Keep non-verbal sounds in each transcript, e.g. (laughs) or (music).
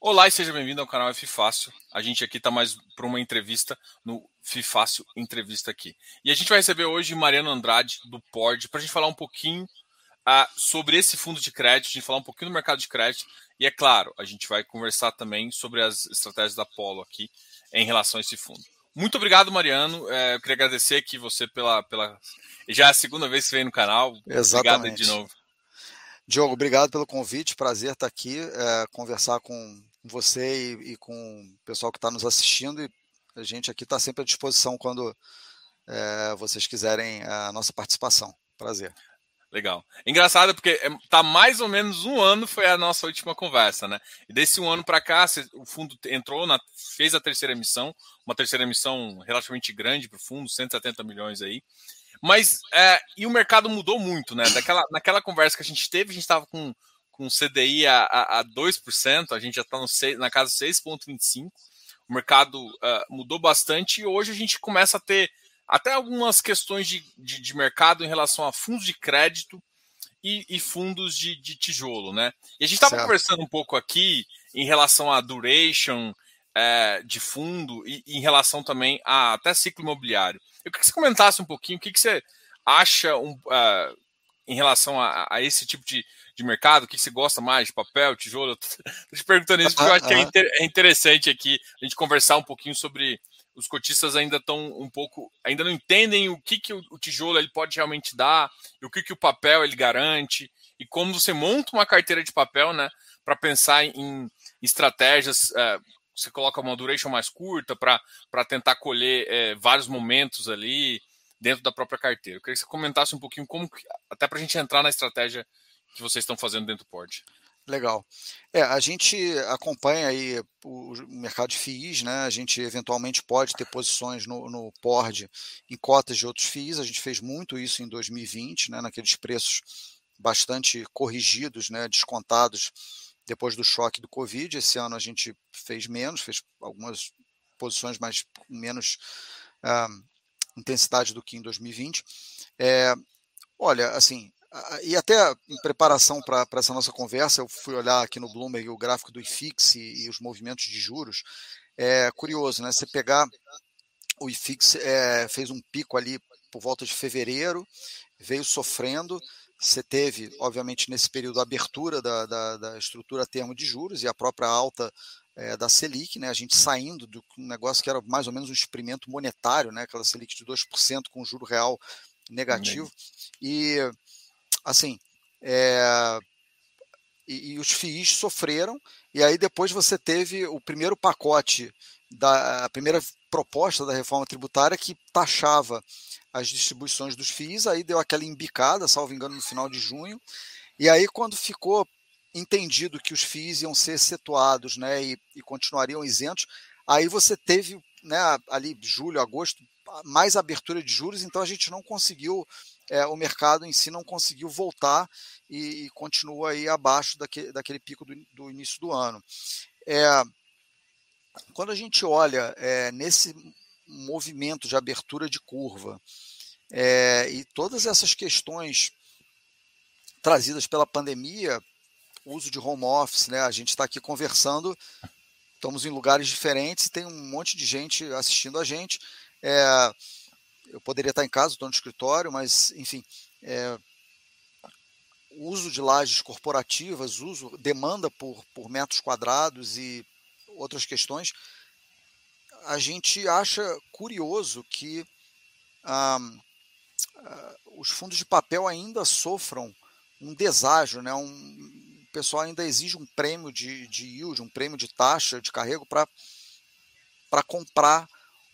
Olá e seja bem-vindo ao canal F Fácil. A gente aqui está mais para uma entrevista no F Fácil Entrevista aqui. E a gente vai receber hoje Mariano Andrade, do PORD, para a gente falar um pouquinho uh, sobre esse fundo de crédito, a gente falar um pouquinho do mercado de crédito. E é claro, a gente vai conversar também sobre as estratégias da Polo aqui em relação a esse fundo. Muito obrigado, Mariano. É, eu queria agradecer aqui você pela, pela. Já é a segunda vez que vem no canal. Exatamente. Obrigado de novo. Diogo, obrigado pelo convite. Prazer estar aqui, é, conversar com você e, e com o pessoal que está nos assistindo. E a gente aqui está sempre à disposição quando é, vocês quiserem a nossa participação. Prazer. Legal. Engraçado porque tá mais ou menos um ano foi a nossa última conversa, né? E desse um ano para cá, o fundo entrou, na, fez a terceira emissão, uma terceira emissão relativamente grande para o fundo, 170 milhões aí. Mas é, e o mercado mudou muito, né? Daquela, naquela conversa que a gente teve, a gente estava com, com CDI a, a, a 2%, a gente já está na casa 6,25%. O mercado uh, mudou bastante e hoje a gente começa a ter até algumas questões de, de, de mercado em relação a fundos de crédito e, e fundos de, de, tijolo, né? E a gente estava conversando um pouco aqui em relação à duration é, de fundo e, e, em relação também a até ciclo imobiliário. Eu queria que você comentasse um pouquinho o que, que você acha um, uh, em relação a, a, esse tipo de, de mercado, o que você gosta mais, de papel, tijolo? (laughs) Estou te perguntando isso porque eu acho que é, inter, é interessante aqui a gente conversar um pouquinho sobre os cotistas ainda estão um pouco, ainda não entendem o que, que o, tijolo ele pode realmente dar, e o que, que o papel ele garante, e como você monta uma carteira de papel, né, para pensar em estratégias, é, você coloca uma duration mais curta para tentar colher é, vários momentos ali dentro da própria carteira. Eu queria que você comentasse um pouquinho como, até para a gente entrar na estratégia que vocês estão fazendo dentro do Port. Legal. É, a gente acompanha aí o mercado de FIIs, né? A gente eventualmente pode ter posições no, no PORD em cotas de outros FIIs. A gente fez muito isso em 2020, né? Naqueles preços bastante corrigidos, né? Descontados depois do choque do Covid. Esse ano a gente fez menos, fez algumas posições mais menos uh, intensidade do que em 2020. É, olha, assim, e até em preparação para essa nossa conversa, eu fui olhar aqui no Bloomberg o gráfico do IFIX e, e os movimentos de juros. É curioso, né? Você pegar o IFIX é, fez um pico ali por volta de fevereiro, veio sofrendo. Você teve, obviamente, nesse período a abertura da, da, da estrutura termo de juros e a própria alta é, da Selic, né? A gente saindo do negócio que era mais ou menos um experimento monetário, né? Aquela Selic de 2% com juro real negativo. E assim, é, e, e, os FIIs sofreram, e aí depois você teve o primeiro pacote, da a primeira proposta da reforma tributária que taxava as distribuições dos FIIs, aí deu aquela embicada, salvo engano, no final de junho, e aí quando ficou entendido que os FIIs iam ser excetuados né, e, e continuariam isentos, aí você teve né, ali julho, agosto, mais abertura de juros, então a gente não conseguiu é, o mercado em si não conseguiu voltar e, e continua aí abaixo daquele, daquele pico do, do início do ano. É, quando a gente olha é, nesse movimento de abertura de curva é, e todas essas questões trazidas pela pandemia, uso de home office, né? A gente está aqui conversando, estamos em lugares diferentes, tem um monte de gente assistindo a gente. É, eu poderia estar em casa, estou no escritório, mas, enfim, é, uso de lajes corporativas, uso, demanda por, por metros quadrados e outras questões, a gente acha curioso que ah, ah, os fundos de papel ainda sofram um deságio, né? um, o pessoal ainda exige um prêmio de, de yield, um prêmio de taxa de carrego para comprar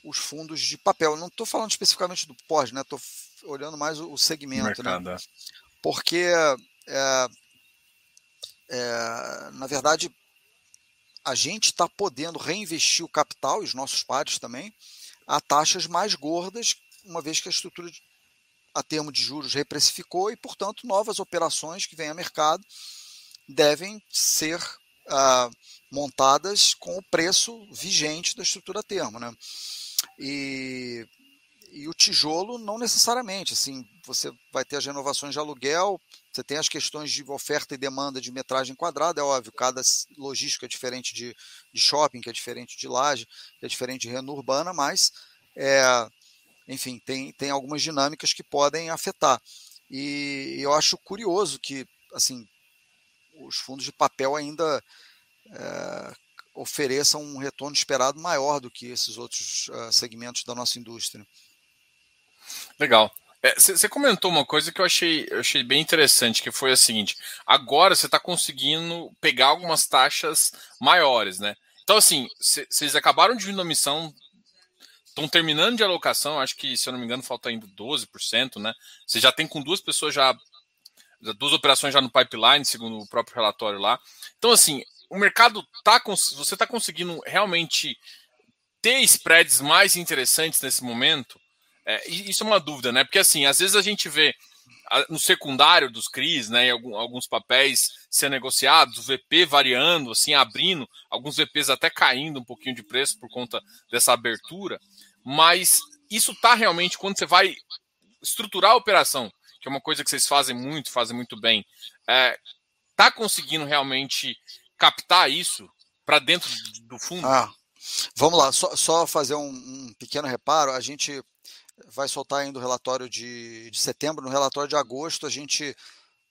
os fundos de papel. Não estou falando especificamente do pós, né? Estou olhando mais o, segmento, né? É. Porque é, é, na verdade a gente está podendo reinvestir o capital e os nossos pares também a taxas mais gordas, uma vez que a estrutura de, a termo de juros reprecificou e, portanto, novas operações que vêm a mercado devem ser ah, montadas com o preço vigente da estrutura a termo, né? E, e o tijolo não necessariamente, assim, você vai ter as renovações de aluguel, Você tem as questões de oferta e demanda de metragem quadrada, é óbvio, cada logística é diferente de, de shopping, que é diferente de laje, que é diferente de renda urbana, mas, é, enfim, tem, tem algumas dinâmicas que podem afetar. E eu acho curioso que, assim, os fundos de papel ainda é, ofereçam um retorno esperado maior do que esses outros uh, segmentos da nossa indústria. Legal. Você é, comentou uma coisa que eu achei, eu achei bem interessante, que foi a seguinte: agora você está conseguindo pegar algumas taxas maiores, né? Então, assim, vocês acabaram de vir na missão, estão terminando de alocação, acho que, se eu não me engano, falta ainda 12%, né? Você já tem com duas pessoas já, duas operações já no pipeline, segundo o próprio relatório lá. Então, assim, o mercado tá, você está conseguindo realmente ter spreads mais interessantes nesse momento? É, isso é uma dúvida, né? Porque assim, às vezes a gente vê no secundário dos CRIs, né, alguns papéis sendo negociados, o VP variando, assim, abrindo, alguns VPs até caindo um pouquinho de preço por conta dessa abertura, mas isso está realmente, quando você vai estruturar a operação, que é uma coisa que vocês fazem muito, fazem muito bem, é, tá conseguindo realmente captar isso para dentro do fundo? Ah, vamos lá, só, só fazer um, um pequeno reparo, a gente vai soltar ainda o relatório de, de setembro. No relatório de agosto, a gente,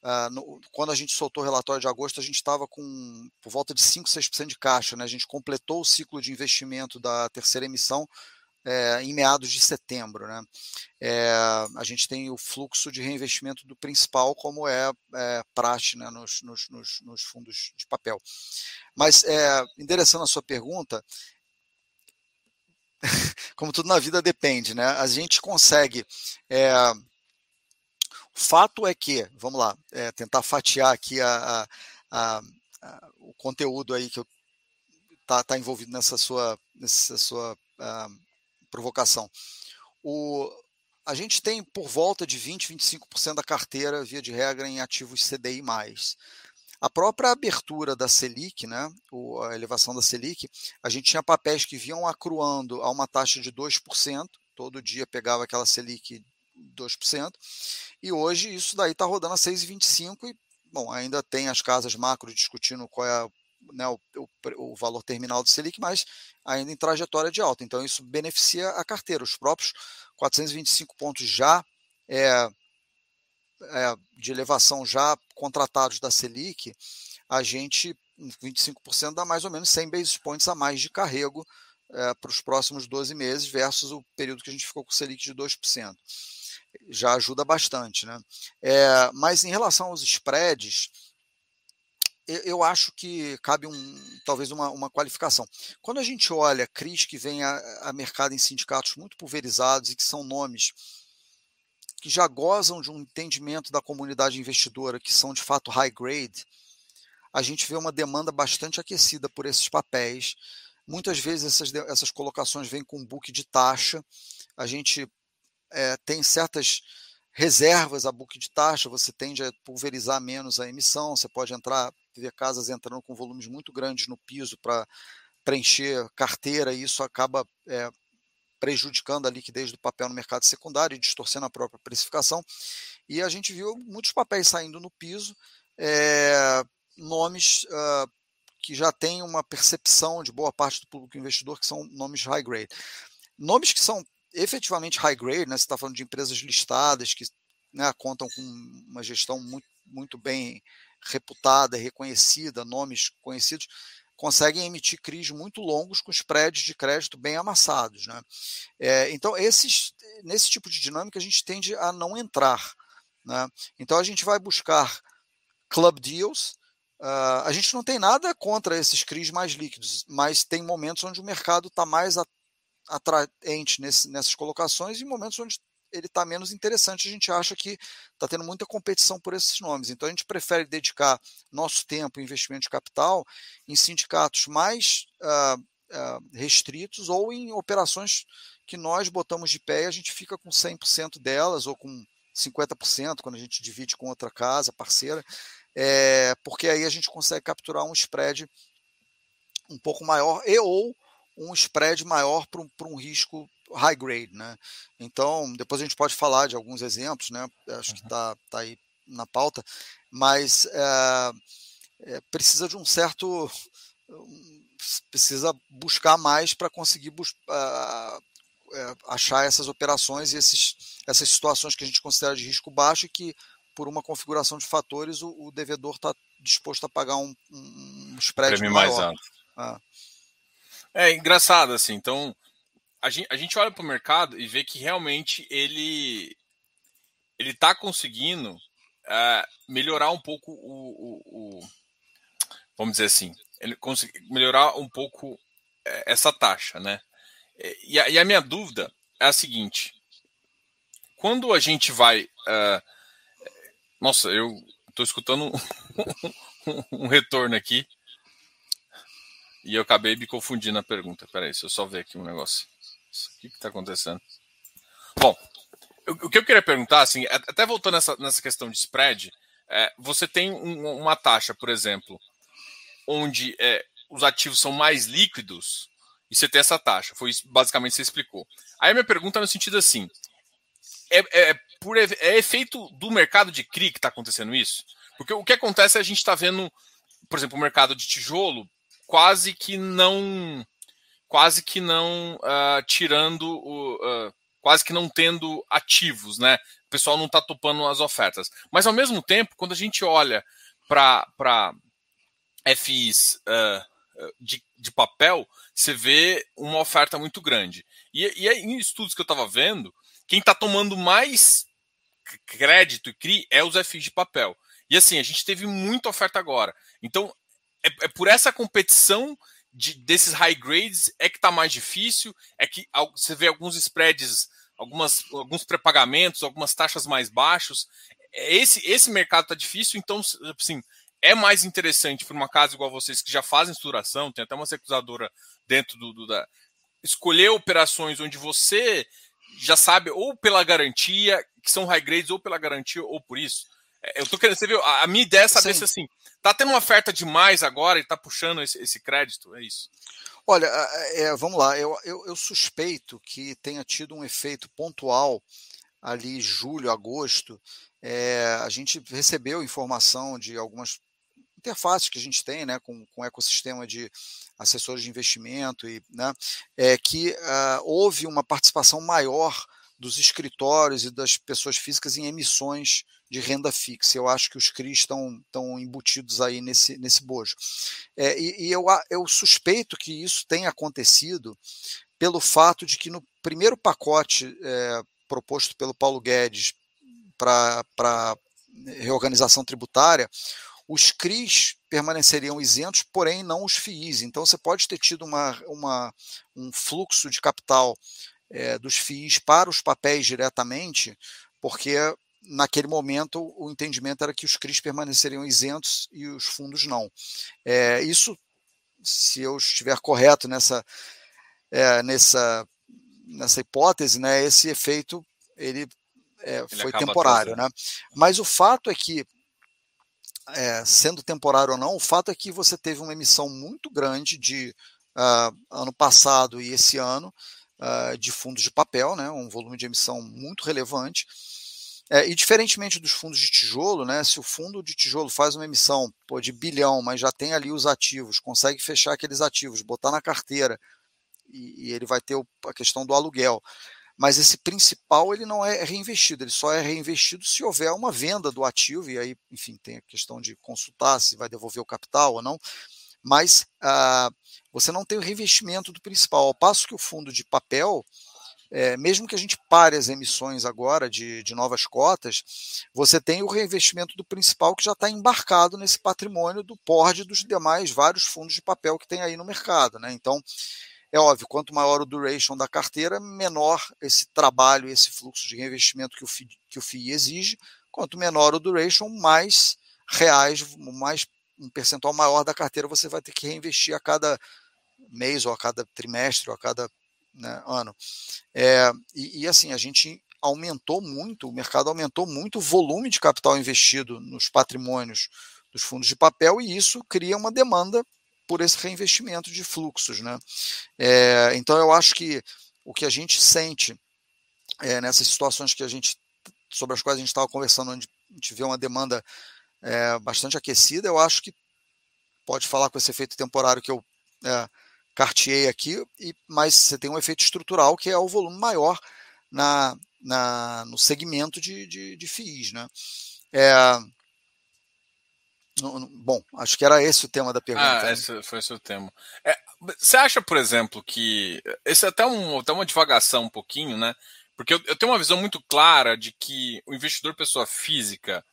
uh, no, quando a gente soltou o relatório de agosto, a gente estava com por volta de 5, 6% de caixa. Né? A gente completou o ciclo de investimento da terceira emissão é, em meados de setembro. Né? É, a gente tem o fluxo de reinvestimento do principal, como é, é praxe né? nos, nos, nos, fundos de papel. Mas, é, endereçando a sua pergunta, (laughs) como tudo na vida depende, né? A gente consegue. O fato é que, vamos lá, tentar fatiar aqui a, a, a, o conteúdo aí que está tá envolvido nessa sua, nessa sua provocação. O, a gente tem por volta de 20, 25% da carteira, via de regra, em ativos CDI. A própria abertura da Selic, né, a elevação da Selic, a gente tinha papéis que vinham acruando a uma taxa de 2%, todo dia pegava aquela Selic 2%, e hoje isso daí está rodando a 6,25% e, bom, ainda tem as casas macro discutindo qual é né, o, o, o, valor terminal do Selic, mas ainda em trajetória de alta. Então, isso beneficia a carteira. Os próprios 425 pontos já é, é, de elevação já contratados da Selic, a gente, 25%, dá mais ou menos 100 basis points a mais de carrego é, para os próximos 12 meses, versus o período que a gente ficou com o Selic de 2%. Já ajuda bastante. Né? É, mas em relação aos spreads, eu acho que cabe um, talvez uma, uma qualificação. Quando a gente olha CRIs que vem a, a mercado em sindicatos muito pulverizados e que são nomes que já gozam de um entendimento da comunidade investidora, que são de fato high grade, a gente vê uma demanda bastante aquecida por esses papéis. Muitas vezes essas, essas colocações vêm com um book de taxa. A gente é, tem certas reservas a book de taxa, você tende a pulverizar menos a emissão, você pode entrar, ver casas entrando com volumes muito grandes no piso para preencher carteira, e isso acaba é, prejudicando a liquidez do papel no mercado secundário e distorcendo a própria precificação. E a gente viu muitos papéis saindo no piso, é, nomes uh, que já têm uma percepção de boa parte do público investidor que são nomes high grade. Nomes que são efetivamente high grade, né, você está falando de empresas listadas que né, contam com uma gestão muito, muito bem reputada, reconhecida, nomes conhecidos, conseguem emitir CRIs muito longos com spreads de crédito bem amassados. Né? É, então, esses, nesse tipo de dinâmica, a gente tende a não entrar. Né? Então, a gente vai buscar club deals. Uh, a gente não tem nada contra esses CRIs mais líquidos, mas tem momentos onde o mercado está mais atraente nesse, nessas colocações e momentos onde ele está menos interessante. A gente acha que está tendo muita competição por esses nomes. Então a gente prefere dedicar nosso tempo e investimento de capital em sindicatos mais uh, uh, restritos ou em operações que nós botamos de pé e a gente fica com 100% delas ou com 50% quando a gente divide com outra casa, parceira, é, porque aí a gente consegue capturar um spread um pouco maior e ou um spread maior para um, um risco high grade, né? Então, depois a gente pode falar de alguns exemplos, né? Acho uhum. que está tá aí na pauta, mas é, é, precisa de um certo. precisa buscar mais para conseguir bus uh, achar essas operações e esses, essas situações que a gente considera de risco baixo e que, por uma configuração de fatores, o, o devedor está disposto a pagar um, um spread Prêmio maior. mais alto. Ah. É engraçado, assim. Então, a gente, a gente olha para o mercado e vê que realmente ele ele está conseguindo uh, melhorar um pouco o, o, o, vamos dizer assim, ele consegue melhorar um pouco eh, essa taxa, né? E a, e a minha dúvida é a seguinte: quando a gente vai, uh, nossa, eu estou escutando (laughs) um, um retorno aqui e eu acabei me confundindo na pergunta. Peraí, deixa eu só ver aqui um negócio. O que está acontecendo? Bom, o que eu queria perguntar, assim, até voltando nessa, nessa questão de spread, é, você tem um, uma taxa, por exemplo, onde é, os ativos são mais líquidos e você tem essa taxa. Foi basicamente você explicou. Aí a minha pergunta é no sentido assim: é, é, por, é efeito do mercado de CRI que está acontecendo isso? Porque o que acontece é a gente está vendo, por exemplo, o mercado de tijolo quase que não quase que não uh, tirando o. Uh, quase que não tendo ativos, né? O pessoal não está topando as ofertas. Mas ao mesmo tempo, quando a gente olha para FIs uh, de, de, papel, você vê uma oferta muito grande. E, e em estudos que eu estava vendo, quem está tomando mais crédito e CRI é os FIs de papel. E assim, a gente teve muita oferta agora. Então, é, é por essa competição de, desses high grades é que está mais difícil, é que você vê alguns spreads, algumas, alguns pré-pagamentos, algumas taxas mais baixos. É, esse, esse mercado está difícil, então, assim, é mais interessante para uma casa igual vocês que já fazem estruturação, tem até uma securizadora dentro do, do, da. Escolher operações onde você já sabe, ou pela garantia, que são high grades, ou pela garantia, ou por isso. É, eu tô querendo, você viu? A minha ideia é saber Sim. se assim, tá tendo uma oferta demais agora e tá puxando esse, esse crédito, é isso. Olha, é, vamos lá, eu, eu, eu, suspeito que tenha tido um efeito pontual ali julho, agosto. É, a gente recebeu informação de algumas interfaces que a gente tem né, com, com o ecossistema de assessores de investimento, e, né, é, que uh, houve uma participação maior dos escritórios e das pessoas físicas em emissões de renda fixa. Eu acho que os CRIs estão, estão embutidos aí nesse, nesse bojo. É, e, e eu, eu suspeito que isso tenha acontecido pelo fato de que no primeiro pacote é, proposto pelo Paulo Guedes para reorganização tributária, os CRIs permaneceriam isentos, porém não os FIIs. Então você pode ter tido uma, uma, um fluxo de capital é, dos FIIs para os papéis diretamente, porque naquele momento o entendimento era que os CRIs permaneceriam isentos e os fundos não. É, isso, se eu estiver correto nessa, é, nessa, nessa hipótese, né, esse efeito ele, é, ele foi temporário. Né? Mas o fato é que, é, sendo temporário ou não, o fato é que você teve uma emissão muito grande de uh, ano passado e esse ano uh, de fundos de papel, né, um volume de emissão muito relevante. É, e diferentemente dos fundos de tijolo, né, se o fundo de tijolo faz uma emissão pô, de bilhão, mas já tem ali os ativos, consegue fechar aqueles ativos, botar na carteira, e, e ele vai ter o, a questão do aluguel. Mas esse principal ele não é reinvestido, ele só é reinvestido se houver uma venda do ativo, e aí, enfim, tem a questão de consultar se vai devolver o capital ou não. Mas ah, você não tem o reinvestimento do principal. Ao passo que o fundo de papel, é, mesmo que a gente pare as emissões agora de, de novas cotas, você tem o reinvestimento do principal que já está embarcado nesse patrimônio do PORD dos demais vários fundos de papel que tem aí no mercado. Né? Então, é óbvio, quanto maior o duration da carteira, menor esse trabalho, esse fluxo de reinvestimento que o FII, que o FII exige. Quanto menor o duration, mais reais, mais um percentual maior da carteira você vai ter que reinvestir a cada mês ou a cada trimestre ou a cada né, ano. É, e, e, assim, a gente aumentou muito, o mercado aumentou muito o volume de capital investido nos patrimônios dos fundos de papel e isso cria uma demanda por esse reinvestimento de fluxos. Né? É, então eu acho que o que a gente sente é, nessas situações que a gente sobre as quais a gente estava conversando a gente vê uma demanda é, bastante aquecida, eu acho que pode falar com esse efeito temporário que eu é, carteei aqui, e, mas você tem um efeito estrutural que é o volume maior na, na, no segmento de, de, de FIIs. Né? É, bom, acho que era esse o tema da pergunta. Ah, esse foi esse o tema. É, você acha, por exemplo, que. Esse é até, um, até uma divagação um pouquinho, né? Porque eu, eu tenho uma visão muito clara de que o investidor pessoa física,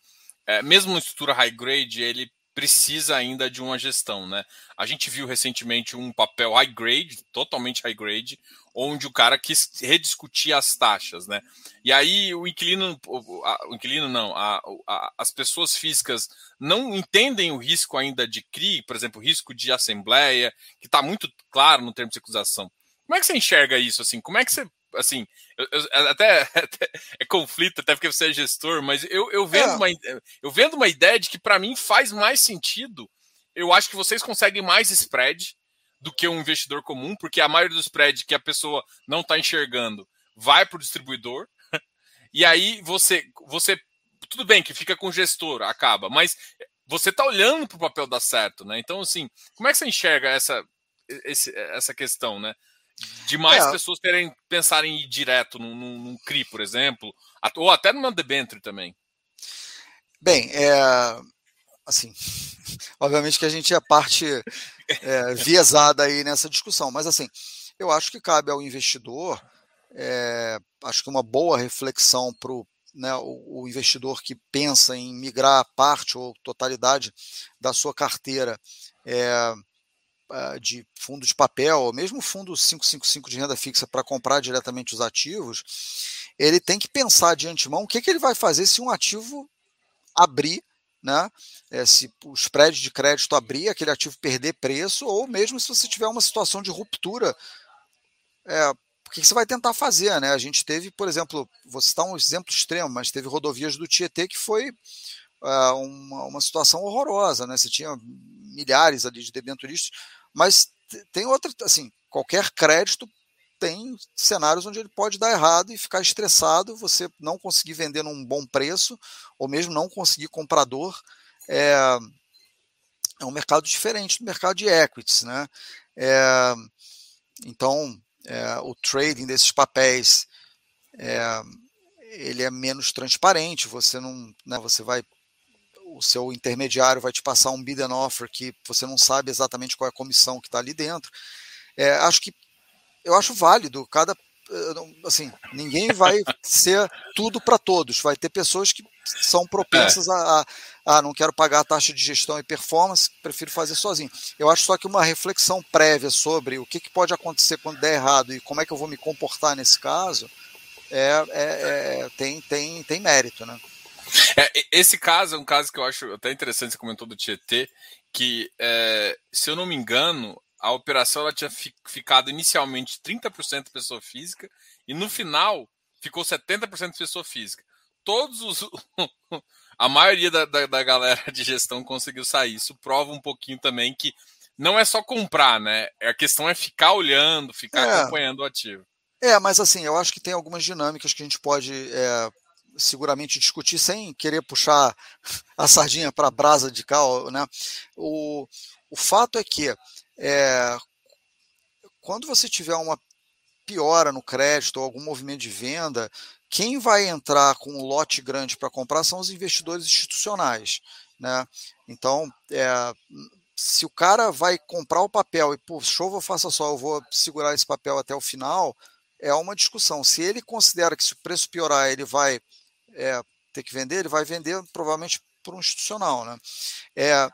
é, mesmo em estrutura high grade, ele precisa ainda de uma gestão, né? A gente viu recentemente um papel high grade, totalmente high grade, onde o cara quis rediscutir as taxas, né? E aí o inquilino, o, inquilino não, a, a, as pessoas físicas não entendem o risco ainda de CRI, por exemplo, o risco de assembleia, que está muito claro no termo de acusação. Como é que você enxerga isso assim? Como é que você assim, eu, eu, até, (laughs) até, é conflito, até porque você é gestor, mas eu, eu vendo, é. uma, eu vendo uma ideia de que para mim faz mais sentido. Eu acho que vocês conseguem mais spread do que um investidor comum, porque a maioria do spread que a pessoa não está enxergando vai para o distribuidor. (laughs) E aí você, você, tudo bem que fica com o gestor, acaba, mas você está olhando para o papel dar certo, né? Então, assim, como é que você enxerga essa, esse, essa questão, né? De mais é. pessoas terem pensarem em ir direto num, num, num CRI, por exemplo, ou até numa debenture também? Bem, é, assim, (laughs) obviamente que a gente é parte é, viesada aí nessa discussão, mas assim, eu acho que cabe ao investidor, é, acho que uma boa reflexão para né, o, o investidor que pensa em migrar parte ou totalidade da sua carteira é, de fundo de papel, ou mesmo fundo 555 de renda fixa para comprar diretamente os ativos, ele tem que pensar de antemão o que, que ele vai fazer se um ativo abrir, né? É, se o spread de crédito abrir, aquele ativo perder preço, ou mesmo se você tiver uma situação de ruptura, é, o que você vai tentar fazer, né? A gente teve, por exemplo, vou citar um exemplo extremo, mas teve rodovias do Tietê que foi uh, uma, uma situação horrorosa, né? Você tinha milhares ali de debenturistas mas tem outra, assim, qualquer crédito tem cenários onde ele pode dar errado e ficar estressado, você não conseguir vender num bom preço, ou mesmo não conseguir comprador. É, é um mercado diferente do mercado de equities, né? É, então, é, o trading desses papéis é, ele é menos transparente, você não, né, você vai o seu intermediário vai te passar um bid and offer que você não sabe exatamente qual é a comissão que está ali dentro. É, acho que eu acho válido cada assim ninguém vai ser tudo para todos vai ter pessoas que são propensas é. a, a, a, não quero pagar a taxa de gestão e performance prefiro fazer sozinho eu acho só que uma reflexão prévia sobre o que, que pode acontecer quando der errado e como é que eu vou me comportar nesse caso é, é, é tem tem tem mérito né é, esse caso é um caso que eu acho até interessante, você comentou do Tietê, que, é, se eu não me engano, a operação ela tinha ficado inicialmente 30% pessoa física e no final ficou 70% pessoa física. Todos os. (laughs) a maioria da, da, da, galera de gestão conseguiu sair. Isso prova um pouquinho também que não é só comprar, né? A questão é ficar olhando, ficar é. acompanhando o ativo. É, mas assim, eu acho que tem algumas dinâmicas que a gente pode é, seguramente discutir sem querer puxar a sardinha para a brasa de cal, né? O, o fato é que é, quando você tiver uma piora no crédito ou algum movimento de venda, quem vai entrar com um lote grande para comprar são os investidores institucionais, né? Então, é, se o cara vai comprar o papel e, pô, show, faça só, eu vou segurar esse papel até o final, é uma discussão. Se ele considera que se o preço piorar, ele vai é, ter que vender, ele vai vender provavelmente por um institucional. Né? É,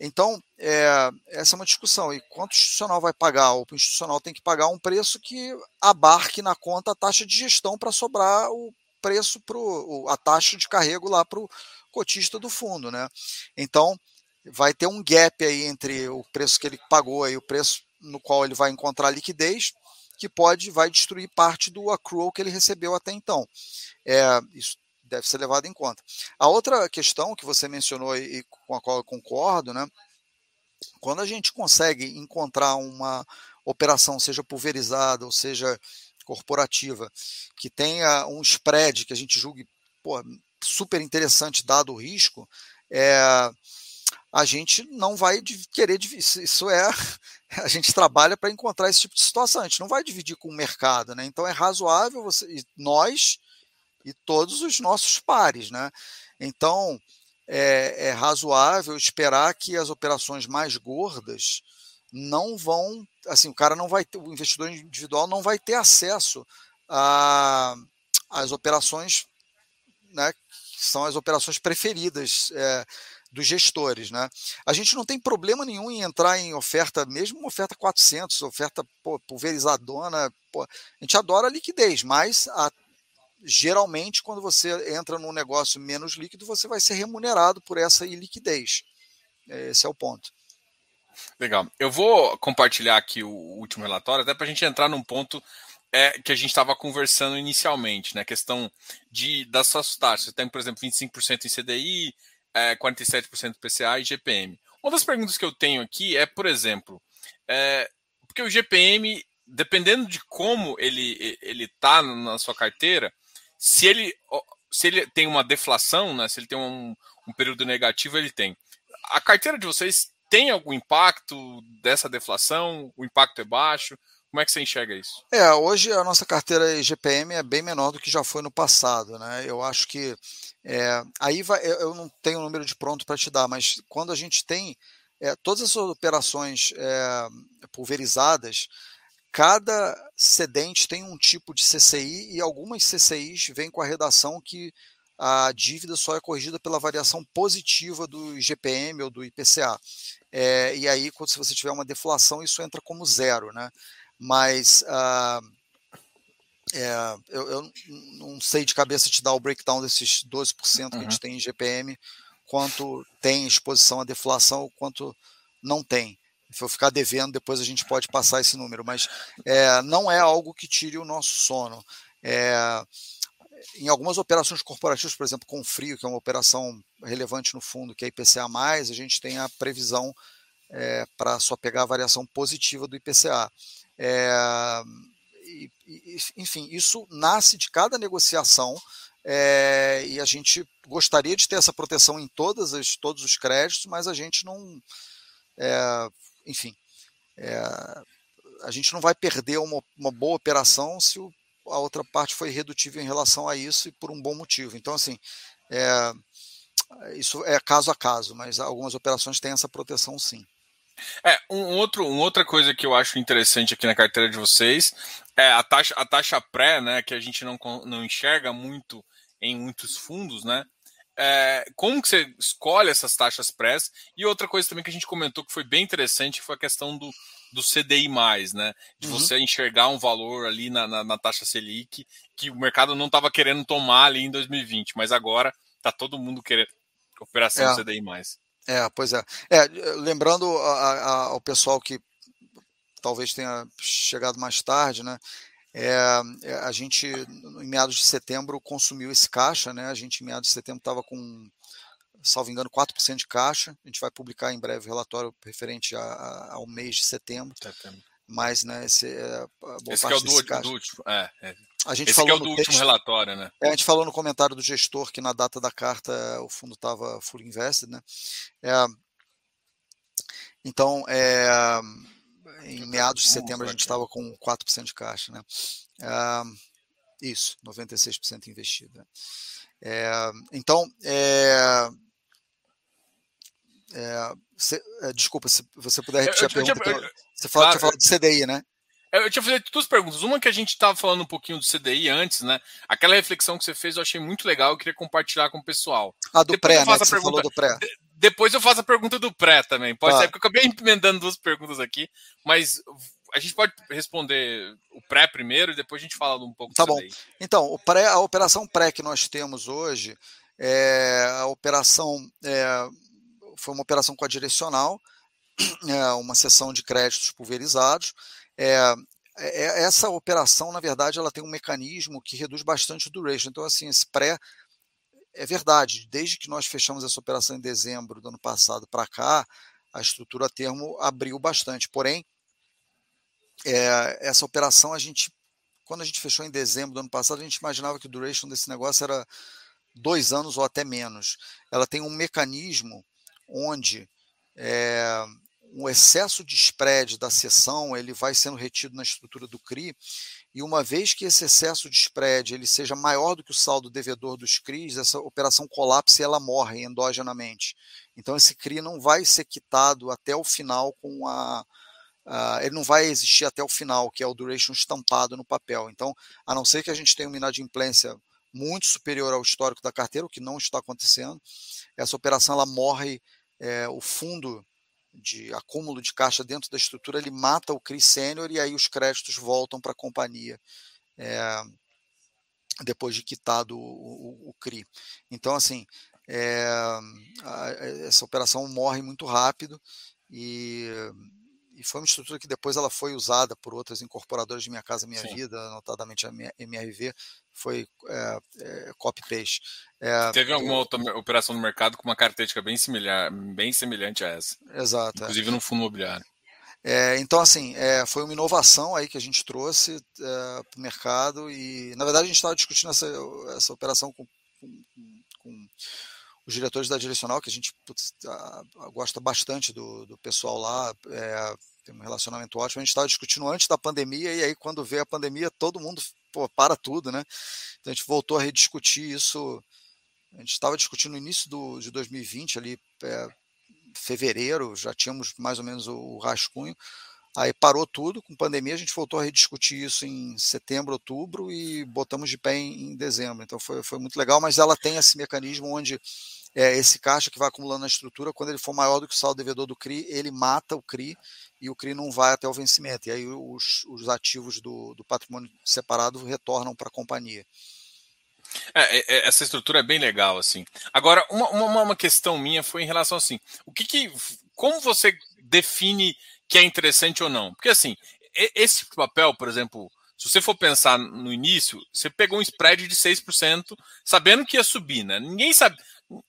então, é, essa é uma discussão. E quanto o institucional vai pagar? O institucional tem que pagar um preço que abarque na conta a taxa de gestão para sobrar o preço, pro, a taxa de carrego lá para o cotista do fundo. Né? Então, vai ter um gap aí entre o preço que ele pagou e o preço no qual ele vai encontrar liquidez, que pode vai destruir parte do accrual que ele recebeu até então. É, isso deve ser levado em conta. A outra questão que você mencionou e com a qual eu concordo, né? Quando a gente consegue encontrar uma operação, seja pulverizada ou seja corporativa, que tenha um spread que a gente julgue pô, super interessante dado o risco, é, a gente não vai querer isso é (laughs) a gente trabalha para encontrar esse tipo de situação a gente não vai dividir com o mercado né então é razoável você nós e todos os nossos pares né então é, é razoável esperar que as operações mais gordas não vão assim o cara não vai o investidor individual não vai ter acesso a as operações né que são as operações preferidas é, dos gestores. Né? A gente não tem problema nenhum em entrar em oferta, mesmo uma oferta 400, oferta pô, pulverizadona. Pô, a gente adora liquidez, mas a, geralmente quando você entra num negócio menos líquido, você vai ser remunerado por essa iliquidez. Esse é o ponto. Legal. Eu vou compartilhar aqui o último relatório, até para a gente entrar num ponto é, que a gente estava conversando inicialmente, né? Questão de, das suas taxas. Você tem, por exemplo, 25% em CDI, é, 47% PCA e GPM. Uma das perguntas que eu tenho aqui é, por exemplo, é, porque o GPM, dependendo de como ele ele está na sua carteira, se ele se ele tem uma deflação, né, se ele tem um, um período negativo, ele tem. A carteira de vocês tem algum impacto dessa deflação? O impacto é baixo? Como é que você enxerga isso? É, hoje a nossa carteira GPM é bem menor do que já foi no passado, né? Eu acho que é, aí vai, eu não tenho o número de pronto para te dar, mas quando a gente tem é, todas essas operações é, pulverizadas, cada cedente tem um tipo de CCI e algumas CCIs vêm com a redação que a dívida só é corrigida pela variação positiva do GPM ou do IPCA. É, e aí, quando se você tiver uma deflação, isso entra como zero, né? Mas uh, é, eu, eu, não sei de cabeça te dar o breakdown desses 12% que uhum. a gente tem em GPM, quanto tem exposição à deflação, quanto não tem. Se eu ficar devendo, depois a gente pode passar esse número, mas é, não é algo que tire o nosso sono. É, em algumas operações corporativas, por exemplo, com frio, que é uma operação relevante no fundo, que é IPCA, a gente tem a previsão é, para só pegar a variação positiva do IPCA. É, enfim, isso nasce de cada negociação é, e a gente gostaria de ter essa proteção em todas as, todos os créditos, mas a gente não, é, enfim, é, a gente não vai perder uma, uma boa operação se o, a outra parte foi redutível em relação a isso e por um bom motivo. Então, assim, é, isso é caso a caso, mas algumas operações têm essa proteção sim. É, um outro, uma outra coisa que eu acho interessante aqui na carteira de vocês é a taxa, a taxa pré, né, que a gente não, não enxerga muito em muitos fundos, né? É, como que você escolhe essas taxas pré? E outra coisa também que a gente comentou que foi bem interessante foi a questão do, do CDI+, né? De uhum. você enxergar um valor ali na, na, na taxa Selic que o mercado não estava querendo tomar ali em 2020, mas agora está todo mundo querendo operação é. CDI+. É, pois é. é lembrando a, a, ao pessoal que talvez tenha chegado mais tarde, né? É, é a gente, em meados de setembro, consumiu esse caixa, né? A gente, em meados de setembro, estava com, salvo engano, 4% de caixa. A gente vai publicar em breve o relatório referente a, a, ao mês de setembro. setembro. Mas, né, esse, é, esse é o do, do último. É, é. A gente Esse falou é o do último texto, relatório, né? É, a gente falou no comentário do gestor que na data da carta o fundo estava full invested, né? É, então, é, em meados de setembro a gente estava com 4% de caixa, né? É, isso, 96% investido. Né? É, então, é, é, se, é, desculpa, se você puder repetir eu, eu, a pergunta. Eu, você falou, claro, de CDI, né? Eu tinha feito duas perguntas. Uma que a gente estava falando um pouquinho do CDI antes, né? Aquela reflexão que você fez eu achei muito legal, eu queria compartilhar com o pessoal. A do Depois pré, né? Você pergunta... falou do pré. Depois eu faço a pergunta do pré também. Pode tá. ser, porque eu acabei emendando duas perguntas aqui, mas a gente pode responder o pré primeiro e depois a gente fala um pouco tá do CDI. Bom. Então, o pré, a operação pré que nós temos hoje é a operação é, foi uma operação com a direcional, (clears throat) é, uma sessão de créditos pulverizados é, é, é, essa operação, na verdade, ela tem um mecanismo que reduz bastante o duration. Então, assim, esse pré é verdade. Desde que nós fechamos essa operação em dezembro do ano passado para cá, a estrutura termo abriu bastante. Porém, é, essa operação a gente, quando a gente fechou em dezembro do ano passado, a gente imaginava que o duration desse negócio era dois anos ou até menos. Ela tem um mecanismo onde é, um excesso de spread da sessão ele vai sendo retido na estrutura do CRI e uma vez que esse excesso de spread ele seja maior do que o saldo devedor dos CRIs, essa operação colapsa e ela morre endogenamente. Então esse CRI não vai ser quitado até o final com a, Uh, ele não vai existir até o final, que é o duration estampado no papel. Então, a não ser que a gente tenha uma inadimplência muito superior ao histórico da carteira, o que não está acontecendo, essa operação ela morre, é, o fundo de acúmulo de caixa dentro da estrutura, ele mata o CRI sênior e aí os créditos voltam para a companhia é, depois de quitado o, o, o CRI. Então, assim, é, a, essa operação morre muito rápido e e foi uma estrutura que depois ela foi usada por outras incorporadoras de Minha Casa Minha Sim. Vida, notadamente a MRV, foi é, é, copy-paste. É, Teve alguma outra operação no mercado com uma característica bem, similar, bem semelhante a essa. Exato. É. Inclusive no fundo imobiliário. É, então, assim, é, foi uma inovação aí que a gente trouxe é, para o mercado e, na verdade, a gente estava discutindo essa, essa operação com, com, com os diretores da Direcional, que a gente putz, a, a, gosta bastante do, do pessoal lá, tem um relacionamento ótimo. A gente estava discutindo antes da pandemia, e aí, quando veio a pandemia, todo mundo pô, para tudo, né? Então a gente voltou a rediscutir isso. A gente estava discutindo no início do, de 2020, ali, é, fevereiro, já tínhamos mais ou menos o, o rascunho. Aí parou tudo, com pandemia a gente voltou a rediscutir isso em setembro, outubro e botamos de pé em, em dezembro. Então foi, foi muito legal, mas ela tem esse mecanismo onde é, esse caixa que vai acumulando na estrutura, quando ele for maior do que o saldo devedor do CRI, ele mata o CRI e o CRI não vai até o vencimento. E aí os, os ativos do, do patrimônio separado retornam para a companhia. É, é, é, essa estrutura é bem legal, assim. Agora, uma, uma, uma, questão minha foi em relação assim, o que, que como você define que é interessante ou não? Porque assim, esse papel, por exemplo, se você for pensar no início, você pegou um spread de 6%, sabendo que ia subir, né? Ninguém sabe,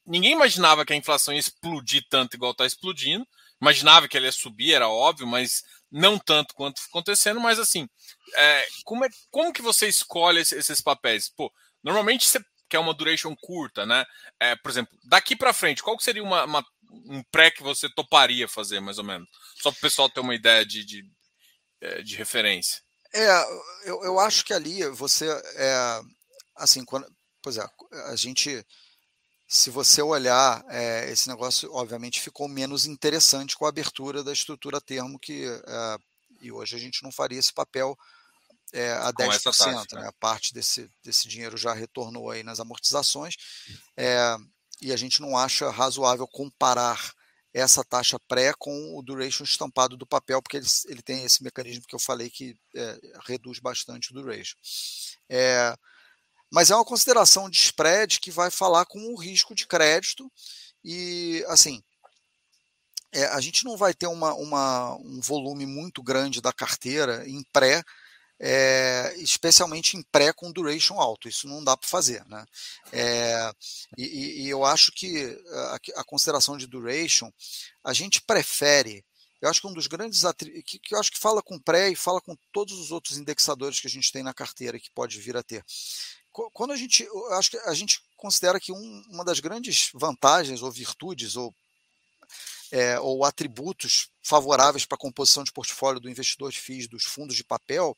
ninguém imaginava que a inflação ia explodir tanto igual está explodindo. Imaginava que ela ia subir, era óbvio, mas não tanto quanto acontecendo. Mas assim, é, como, é, como que você escolhe esses papéis? Pô, normalmente você quer uma duration curta, né? É, por exemplo, daqui para frente, qual seria uma, uma, um pré que você toparia fazer, mais ou menos? Só para o pessoal ter uma ideia de, de, é, de referência. É, eu, eu acho que ali você é assim, quando, pois é, a gente se você olhar, é, esse negócio obviamente ficou menos interessante com a abertura da estrutura termo, que é, e hoje a gente não faria esse papel é, a 10%. Taxa, né? né? Parte desse, desse dinheiro já retornou aí nas amortizações, é, e a gente não acha razoável comparar essa taxa pré com o duration estampado do papel, porque ele, ele tem esse mecanismo que eu falei que é, reduz bastante o duration. Mas é uma consideração de spread que vai falar com o risco de crédito e assim é, a gente não vai ter uma, uma, um volume muito grande da carteira em pré, é, especialmente em pré com duration alto. Isso não dá para fazer. Né? É, e, e, eu acho que a, a, consideração de duration, a gente prefere. Eu acho que um dos grandes que, que eu acho que fala com pré e fala com todos os outros indexadores que a gente tem na carteira que pode vir a ter quando a gente, acho que a gente considera que um, uma das grandes vantagens ou virtudes ou, é, ou atributos favoráveis para a composição de portfólio do investidor de FIIs dos fundos de papel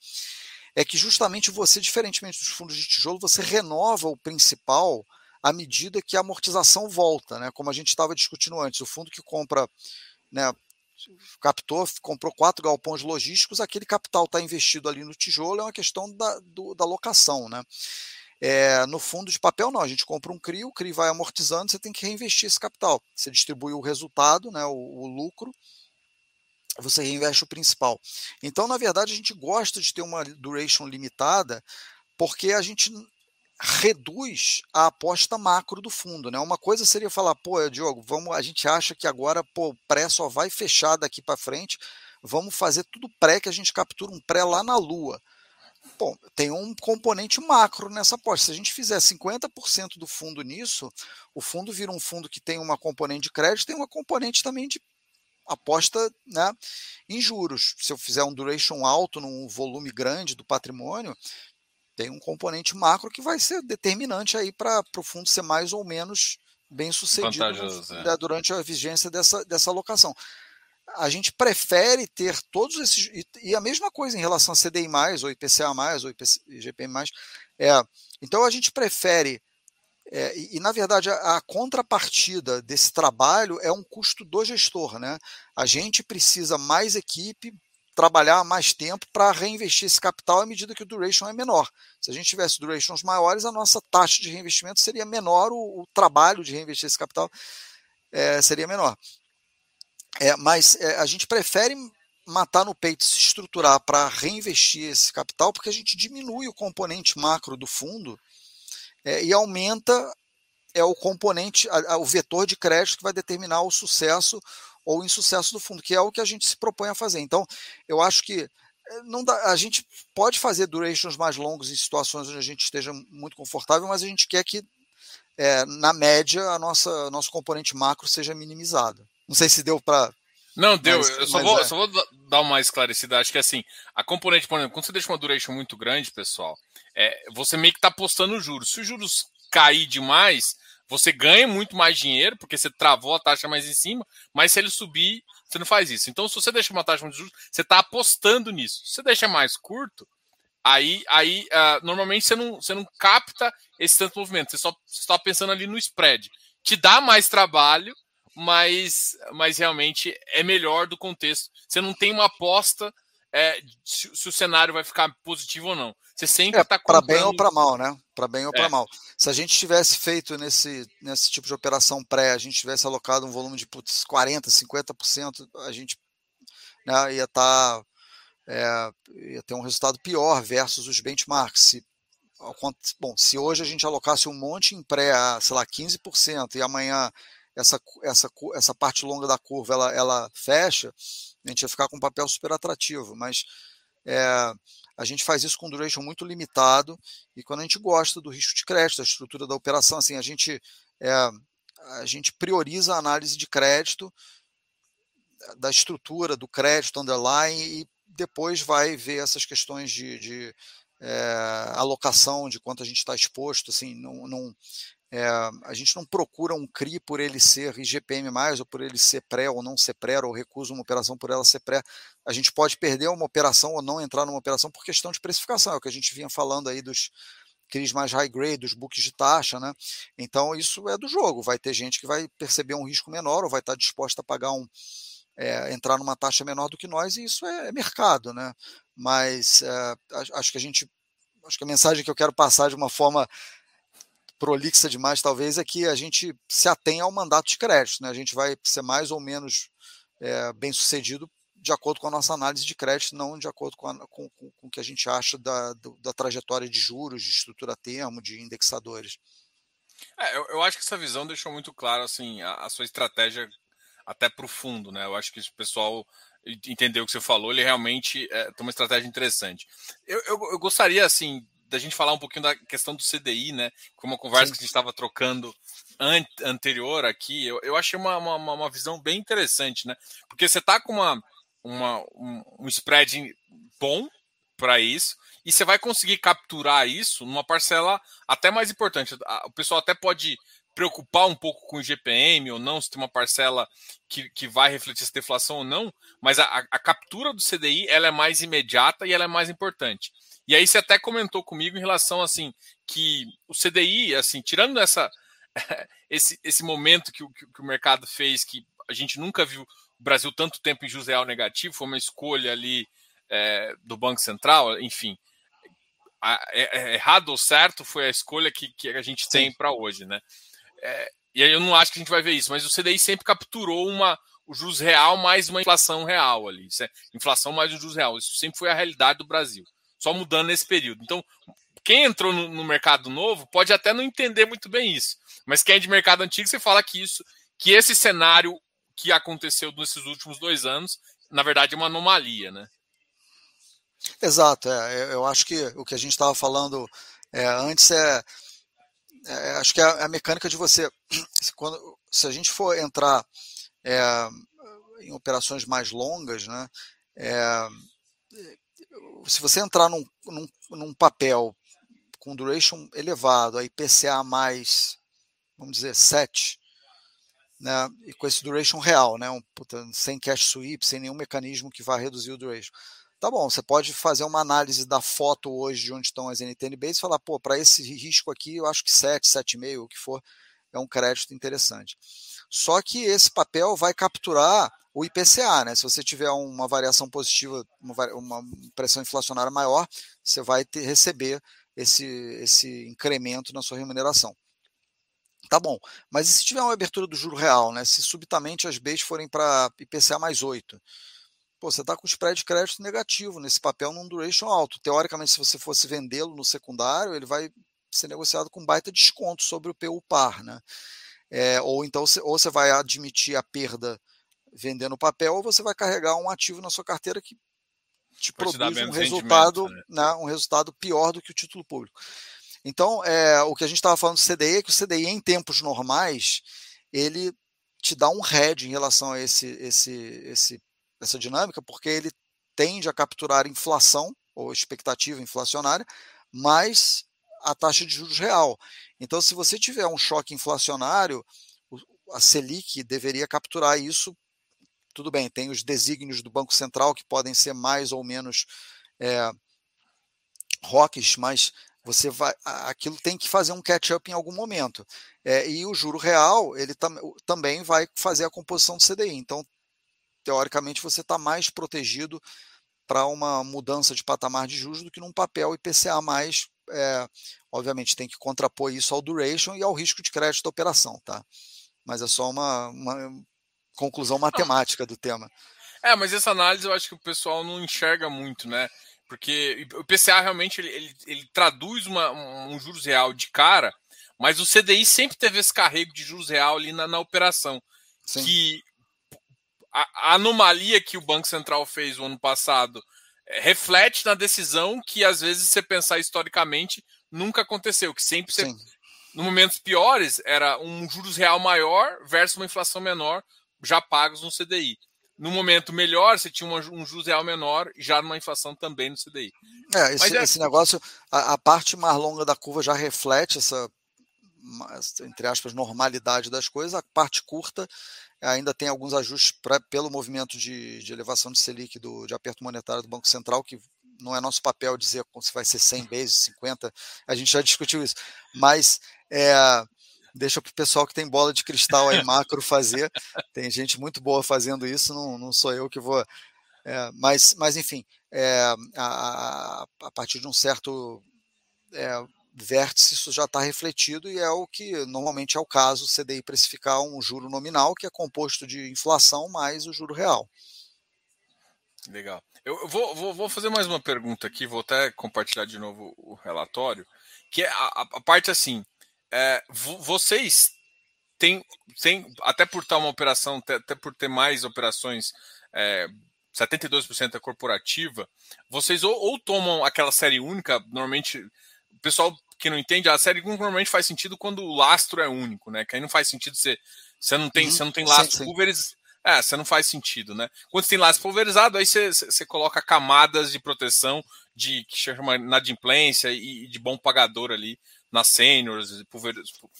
é que justamente você, diferentemente dos fundos de tijolo, você renova o principal à medida que a amortização volta, né? Como a gente estava discutindo antes, o fundo que compra, né, captou, comprou quatro galpões logísticos, aquele capital está investido ali no tijolo, é uma questão da, do, da locação, né? É, no fundo de papel, não. A gente compra um CRI, o CRI vai amortizando, você tem que reinvestir esse capital. Você distribui o resultado, né, o, o lucro, você reinveste o principal. Então, na verdade, a gente gosta de ter uma duration limitada, porque a gente reduz a aposta macro do fundo, né? Uma coisa seria falar, pô, Diogo, vamos, a gente acha que agora, pô, o pré só vai fechar daqui para frente, vamos fazer tudo pré que a gente captura um pré lá na lua. Bom, tem um componente macro nessa aposta. Se a gente fizer 50% do fundo nisso, o fundo vira um fundo que tem uma componente de crédito, tem uma componente também de aposta né, em juros. Se eu fizer um duration alto num volume grande do patrimônio, tem um componente macro que vai ser determinante aí para o fundo ser mais ou menos bem sucedido é. durante a vigência dessa, dessa alocação. A gente prefere ter todos esses. E, a mesma coisa em relação a CDI, ou IPCA, ou IGPM. É, então a gente prefere. É, e, e, na verdade, a, a, contrapartida desse trabalho é um custo do gestor. Né? A gente precisa mais equipe, trabalhar mais tempo para reinvestir esse capital à medida que o duration é menor. Se a gente tivesse durations maiores, a nossa taxa de reinvestimento seria menor, o, o trabalho de reinvestir esse capital é, seria menor. É, mas é, a gente prefere matar no peito, se estruturar para reinvestir esse capital, porque a gente diminui o componente macro do fundo é, e aumenta é o componente, a, a, o vetor de crédito que vai determinar o sucesso ou insucesso do fundo, que é o que a gente se propõe a fazer. Então, eu acho que eh, não dá, a gente pode fazer durations mais longos em situações onde a gente esteja muito confortável, mas a gente quer que, é, na média, a nossa nosso componente macro seja minimizado. Não sei se deu para não, deu. Mas, eu só vou, é. só vou dar uma esclarecida. Acho que assim, a componente, por exemplo, quando você deixa uma duration muito grande, pessoal, é, você meio que está apostando juros. Se os juros cair demais, você ganha muito mais dinheiro, porque você travou a taxa mais em cima, mas se ele subir, você não faz isso. Então, se você deixa uma taxa de juros, você está apostando nisso. Se você deixa mais curto, aí, aí uh, normalmente você não, você não capta esse tanto movimento. Você só está pensando ali no spread. Te dá mais trabalho, mas, mas realmente é melhor do contexto. Você não tem uma aposta é, se, se, o cenário vai ficar positivo ou não. Você sempre está é, tá para bem ou para mal, né? Para bem ou é. para mal. Se a gente tivesse feito nesse, nesse tipo de operação pré, a gente tivesse alocado um volume de putz, 40%, 50%, a gente né, ia estar. Tá, é, ia ter um resultado pior versus os benchmarks. Se, bom, se hoje a gente alocasse um monte em pré sei lá, 15% e amanhã essa, essa, essa parte longa da curva ela, ela fecha, a gente ia ficar com um papel super atrativo, mas é, a gente faz isso com duration muito limitado e quando a gente gosta do risco de crédito, da estrutura da operação, assim, a gente, é, a gente prioriza a análise de crédito, da estrutura do crédito underlying e depois vai ver essas questões de, de é, alocação, de quanto a gente está exposto, assim, não, não é, a gente não procura um CRI por ele ser IGPM, ou por ele ser pré ou não ser pré, ou recusa uma operação por ela ser pré. A gente pode perder uma operação ou não entrar numa operação por questão de precificação, é o que a gente vinha falando aí dos CRIs mais high grade, dos books de taxa, né? Então isso é do jogo. Vai ter gente que vai perceber um risco menor ou vai estar disposta a pagar um. É, entrar numa taxa menor do que nós, e isso é, é mercado, né? Mas é, acho que a gente. Acho que a mensagem que eu quero passar de uma forma prolixa demais, talvez, é que a gente se atenha ao mandato de crédito. Né? A gente vai ser mais ou menos é, bem sucedido de acordo com a nossa análise de crédito, não de acordo com, a, com, com, com o que a gente acha da, do, da trajetória de juros, de estrutura termo, de indexadores. É, eu, eu, acho que essa visão deixou muito claro assim, a, a sua estratégia até para o fundo. Né? Eu acho que o pessoal entendeu o que você falou, ele realmente é, tem uma estratégia interessante. Eu, eu, eu gostaria, assim, da gente falar um pouquinho da questão do CDI, né? Com uma conversa Sim. que a gente estava trocando an anterior aqui, eu, eu achei uma, uma, uma visão bem interessante, né? Porque você tá com uma, uma, um, um spread bom para isso, e você vai conseguir capturar isso numa parcela até mais importante. O pessoal até pode preocupar um pouco com o GPM ou não, se tem uma parcela que, que vai refletir essa deflação ou não, mas a, a captura do CDI ela é mais imediata e ela é mais importante. E aí você até comentou comigo em relação assim que o CDI, assim, tirando essa (laughs) esse, esse momento que o, que o mercado fez, que a gente nunca viu o Brasil tanto tempo em juros real negativo, foi uma escolha ali é, do Banco Central, enfim, a, é, é, errado ou certo foi a escolha que, que a gente tem para hoje, né? É, e aí eu não acho que a gente vai ver isso, mas o CDI sempre capturou uma o juros real mais uma inflação real ali, é inflação mais o juros real, isso sempre foi a realidade do Brasil só mudando nesse período. Então, quem entrou no, no, mercado novo pode até não entender muito bem isso, mas quem é de mercado antigo, você fala que isso, que esse cenário que aconteceu nesses últimos dois anos, na verdade, é uma anomalia, né? Exato, é, eu acho que o que a gente estava falando é, antes é, é, acho que é a, mecânica de você, (clears throat) quando, se a gente for entrar é, em operações mais longas, né, é, se você entrar num, num, num papel com duration elevado, a IPCA mais, vamos dizer, 7, né, e com esse duration real, né, um, sem cash sweep, sem nenhum mecanismo que vá reduzir o duration. Tá bom, você pode fazer uma análise da foto hoje de onde estão as NTNBs e falar, pô, para esse risco aqui, eu acho que 7, 7,5, o que for, é um crédito interessante. Só que esse papel vai capturar o IPCA, né? Se você tiver uma variação positiva, uma, pressão inflacionária maior, você vai ter, receber esse, esse incremento na sua remuneração. Tá bom, mas e se tiver uma abertura do juro real, né? Se subitamente as Bs forem para IPCA mais 8, pô, você está com o spread de crédito negativo nesse papel num duration alto. Teoricamente, se você fosse vendê-lo no secundário, ele vai ser negociado com baita desconto sobre o PU par, né? É, ou então ou você vai admitir a perda vendendo papel, ou você vai carregar um ativo na sua carteira que te Pode produz um resultado, né? Né, um resultado pior do que o título público. Então, é, o que a gente estava falando do CDI é que o CDI, em tempos normais, ele te dá um head em relação a esse, esse, esse, essa dinâmica, porque ele tende a capturar inflação, ou expectativa inflacionária, mais a taxa de juros real. Então, se você tiver um choque inflacionário, a Selic deveria capturar isso tudo bem, tem os desígnios do Banco Central que podem ser mais ou menos é, rocks, mas você vai, aquilo tem que fazer um catch-up em algum momento. É, e o juro real, ele tam, também vai fazer a composição do CDI. Então, teoricamente, você está mais protegido para uma mudança de patamar de juros do que num papel IPCA mais. É, obviamente, tem que contrapor isso ao duration e ao risco de crédito da operação, tá? Mas é só uma, uma conclusão matemática do tema. É, mas essa análise eu acho que o pessoal não enxerga muito, né? Porque o PCA realmente ele, ele, ele traduz uma, um juros real de cara, mas o CDI sempre teve esse carrego de juros real ali na, na operação. Sim. Que a, a, anomalia que o Banco Central fez o ano passado reflete na decisão que, às vezes, você pensar historicamente, nunca aconteceu. Que sempre, você, no momentos piores, era um juros real maior versus uma inflação menor já pagos no CDI. No momento melhor, você tinha um juros real menor e já numa inflação também no CDI. É, esse, é... esse negócio, a, a, parte mais longa da curva já reflete essa, entre aspas, normalidade das coisas, a parte curta ainda tem alguns ajustes pra, pelo movimento de, de elevação de Selic, do, de aperto monetário do Banco Central, que não é nosso papel dizer se vai ser 100 vezes, 50, a gente já discutiu isso, mas é, deixa para o pessoal que tem bola de cristal aí (laughs) macro fazer. Tem gente muito boa fazendo isso, não, não sou eu que vou. É, mas, mas, enfim, é, a, a, partir de um certo é, vértice, isso já está refletido e é o que normalmente é o caso, CDI precificar um juro nominal, que é composto de inflação mais o juro real. Legal. Eu vou, vou, vou fazer mais uma pergunta aqui, vou até compartilhar de novo o relatório, que é a, a parte assim, é, vocês têm, têm, até por estar uma operação, até por ter mais operações, é, 72% é corporativa, vocês ou, ou, tomam aquela série única, normalmente, pessoal que não entende, a série normalmente faz sentido quando o lastro é único, né? Que aí não faz sentido você, você não tem, uhum. você não tem lastro pulverizado. É, você não faz sentido, né? Quando você tem lastro pulverizado, aí você, você coloca camadas de proteção de que chama inadimplência e de bom pagador ali nas seniors,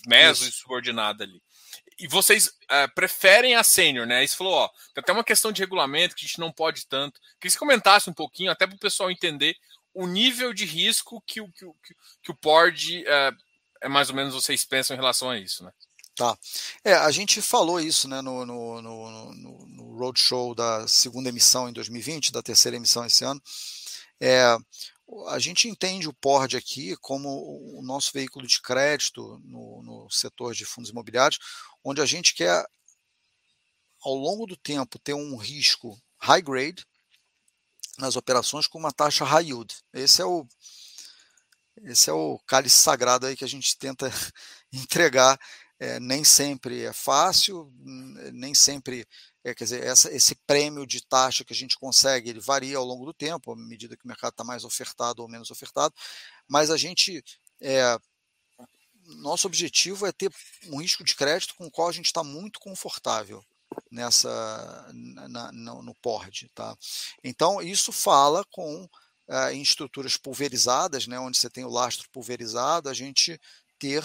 meso e subordinada ali. E vocês uh, preferem a sênior, né? Aí você falou, ó, tem até uma questão de regulamento que a gente não pode tanto. Queria que você comentasse um pouquinho, até para o pessoal entender o nível de risco que o, que o, que o PORD uh, é mais ou menos vocês pensam em relação a isso, né? Tá. É, a gente falou isso né, no, no, no, no, no roadshow da segunda emissão em 2020, da terceira emissão esse ano. É, a gente entende o PORD aqui como o nosso veículo de crédito no, no, setor de fundos imobiliários, onde a gente quer, ao longo do tempo, ter um risco high grade nas operações com uma taxa high yield. Esse é o, esse é o cálice sagrado aí que a gente tenta (laughs) entregar. É, nem sempre é fácil, nem sempre é, quer dizer, essa, esse prêmio de taxa que a gente consegue, ele varia ao longo do tempo, à medida que o mercado está mais ofertado ou menos ofertado, mas a gente, é, nosso objetivo é ter um risco de crédito com o qual a gente está muito confortável nessa na, no, no PORD. Tá? Então, isso fala com uh, em estruturas pulverizadas, né, onde você tem o lastro pulverizado, a gente ter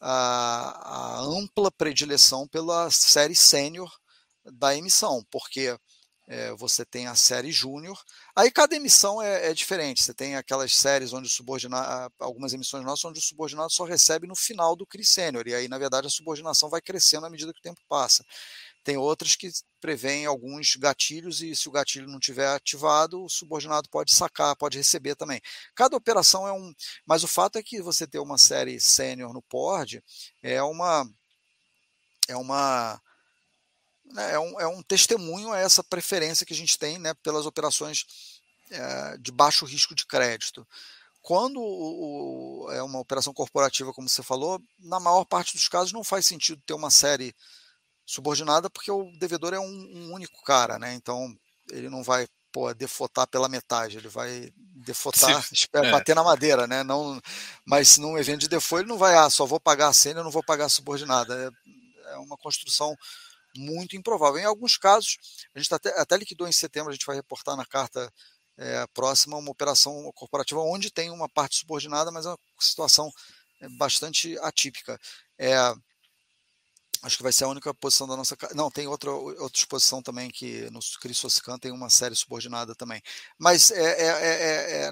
a, a ampla predileção pela série sênior da emissão, porque é, você tem a série júnior. Aí cada emissão é, é, diferente. Você tem aquelas séries onde o subordinado, algumas emissões nossas, onde o subordinado só recebe no final do CRI sênior. E aí, na verdade, a subordinação vai crescendo à medida que o tempo passa. Tem outras que prevêem alguns gatilhos e se o gatilho não tiver ativado, o subordinado pode sacar, pode receber também. Cada operação é um, mas o fato é que você ter uma série sênior no PORD é uma é uma né, é, um, é um testemunho a essa preferência que a gente tem né, pelas operações é, de baixo risco de crédito. Quando o, o, é uma operação corporativa, como você falou, na maior parte dos casos não faz sentido ter uma série subordinada, porque o devedor é um, um único cara, né? Então ele não vai pô, defotar pela metade, ele vai defotar, (laughs) espera, é. bater na madeira, né? Não, mas num evento de default ele não vai, ah, só vou pagar a cena, não vou pagar a subordinada. É, é uma construção muito improvável. Em alguns casos, a gente até, até liquidou em setembro, a gente vai reportar na carta é, próxima uma operação corporativa onde tem uma parte subordinada, mas é uma situação é, bastante atípica. É, Acho que vai ser a única posição da nossa. Não, tem outra, outra exposição também que no Crisoscan tem uma série subordinada também. Mas é, é, é,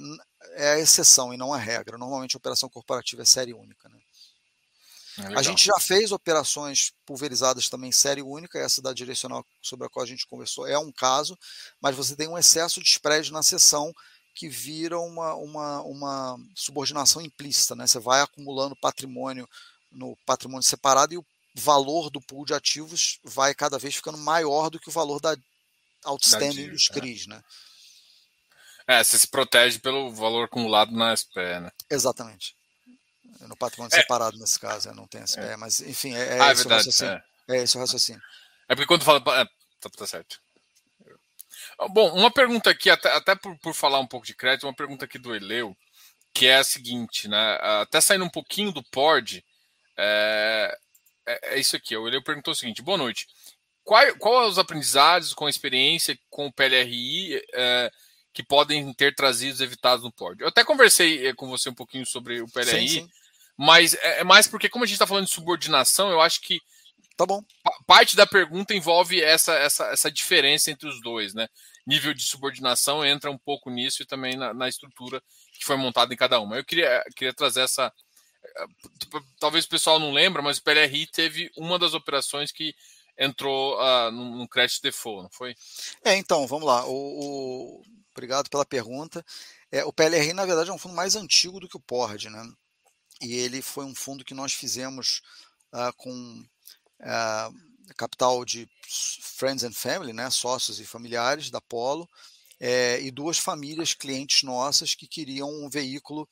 é, a exceção e não a regra. Normalmente a operação corporativa é série única. Né? a gente já fez operações pulverizadas também série única, essa da direcional sobre a qual a gente conversou é um caso, mas você tem um excesso de spread na sessão que vira uma, uma, uma subordinação implícita. Né? Você vai acumulando patrimônio no patrimônio separado e o valor do pool de ativos vai cada vez ficando maior do que o valor da outstanding da dos CRIs, é. né? É, você se protege pelo valor acumulado na SPE, né? Exatamente. No patrimônio é. separado, nesse caso, não tem SPE, é. mas enfim, é, é ah, é esse verdade, o raciocínio. É. é esse o raciocínio. É porque quando fala. É, tá, tá, certo. Bom, uma pergunta aqui, até, até por, por falar um pouco de crédito, uma pergunta aqui do Eleu, que é a seguinte, né? Até saindo um pouquinho do PORD, é, é, é isso aqui. Ele perguntou o seguinte: boa noite. Qual, qual os aprendizados com a experiência com o PLRI é, que podem ter trazido evitados no pódio? Eu até conversei é, com você um pouquinho sobre o PLRI, sim, sim. mas é, é, mais porque, como a gente está falando de subordinação, eu acho que tá bom. parte da pergunta envolve essa, essa, essa diferença entre os dois, né? Nível de subordinação entra um pouco nisso e também na, na estrutura que foi montada em cada uma. Eu queria, queria trazer essa, talvez o pessoal não lembra, mas o PLRI teve uma das operações que entrou uh, no, no crédito default, não foi? É, então, vamos lá. O, o... Obrigado pela pergunta. É, o PLRI, na verdade, é um fundo mais antigo do que o PORD, né? E ele foi um fundo que nós fizemos uh, com uh, capital de friends and family, né? Sócios e familiares da Polo, é, e duas famílias clientes nossas que queriam um veículo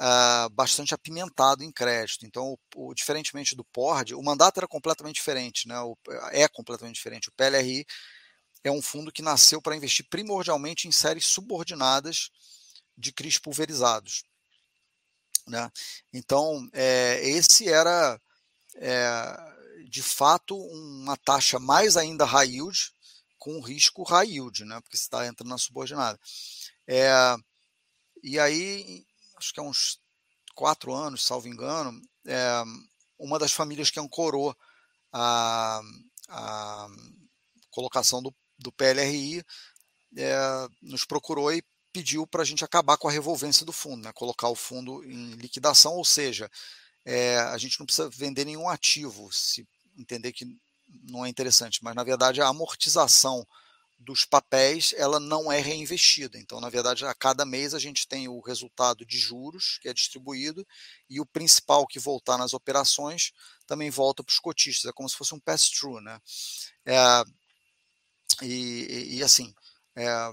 uh, bastante apimentado em crédito. Então, o, o, diferentemente do PORD, o mandato era completamente diferente, né? O, é completamente diferente. O PLRI é um fundo que nasceu para investir primordialmente em séries subordinadas de CRIs pulverizados. Né? Então, é, esse era, é, de fato, uma taxa mais ainda high yield, com risco high yield, né? porque você está entrando na subordinada. É, e aí, acho que há uns quatro anos, salvo engano, é, uma das famílias que ancorou a, a colocação do, do PLRI é, nos procurou e pediu para a gente acabar com a revolvência do fundo, né, colocar o fundo em liquidação, ou seja, é, a gente não precisa vender nenhum ativo, se entender que não é interessante, mas na verdade a amortização dos papéis ela não é reinvestida. Então, na verdade, a cada mês a gente tem o resultado de juros que é distribuído e o principal que voltar nas operações também volta para os cotistas. É como se fosse um pass-through, né? É, e, e, assim, é,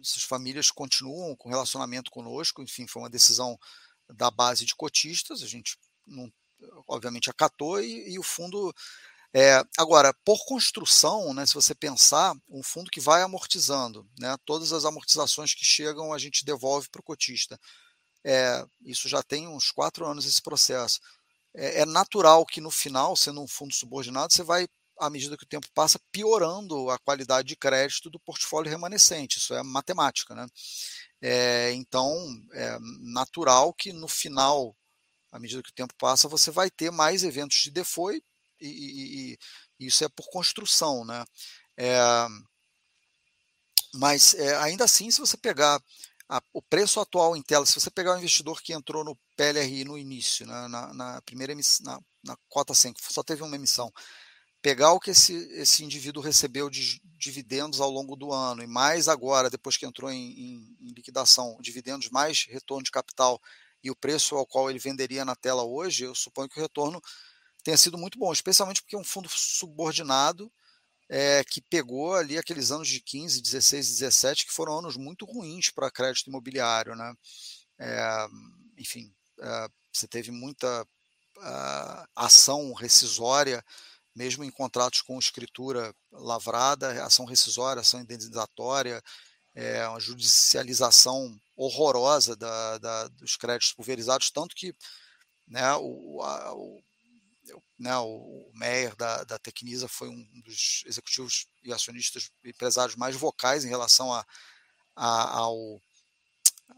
essas famílias continuam com relacionamento conosco. Enfim, foi uma decisão da base de cotistas. A gente não, obviamente acatou e, e o fundo é, agora, por construção, né, se você pensar, um fundo que vai amortizando, né, todas as amortizações que chegam a gente devolve para o cotista. É, isso já tem uns quatro anos esse processo. É, é, natural que no final, sendo um fundo subordinado, você vai, à medida que o tempo passa, piorando a qualidade de crédito do portfólio remanescente. Isso é matemática. Né? É, então, é natural que no final, à medida que o tempo passa, você vai ter mais eventos de default e, e, isso é por construção, né? É, mas é, ainda assim, se você pegar a, o preço atual em tela, se você pegar o investidor que entrou no PLRI no início, né, na, na, primeira emissão, na, na cota 100, que só teve uma emissão, pegar o que esse, esse indivíduo recebeu de dividendos ao longo do ano, e mais agora, depois que entrou em, em, em liquidação, dividendos mais retorno de capital e o preço ao qual ele venderia na tela hoje, eu suponho que o retorno tenha sido muito bom, especialmente porque é um fundo subordinado é, que pegou ali aqueles anos de 15, 16, 17, que foram anos muito ruins para crédito imobiliário. Né? É, enfim, é, você teve muita ação rescisória, mesmo em contratos com escritura lavrada, ação rescisória, ação indenizatória, uma judicialização horrorosa da, da, dos créditos pulverizados, tanto que né, o, a, né, o Meyer da, da Tecnisa foi um dos executivos e acionistas empresários mais vocais em relação a, a, ao,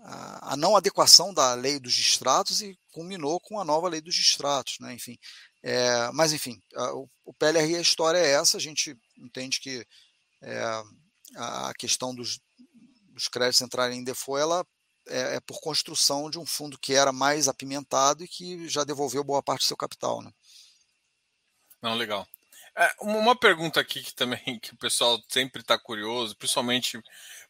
a, a, não adequação da lei dos distratos e culminou com a nova lei dos distratos, né, enfim. É, mas, enfim, a, o, o PLRI, a história é essa, a gente entende que é, a questão dos, dos créditos entrarem em default, ela é, é, por construção de um fundo que era mais apimentado e que já devolveu boa parte do seu capital. Né? Não, legal. É, uma pergunta aqui que também (laughs) que o pessoal sempre está curioso, principalmente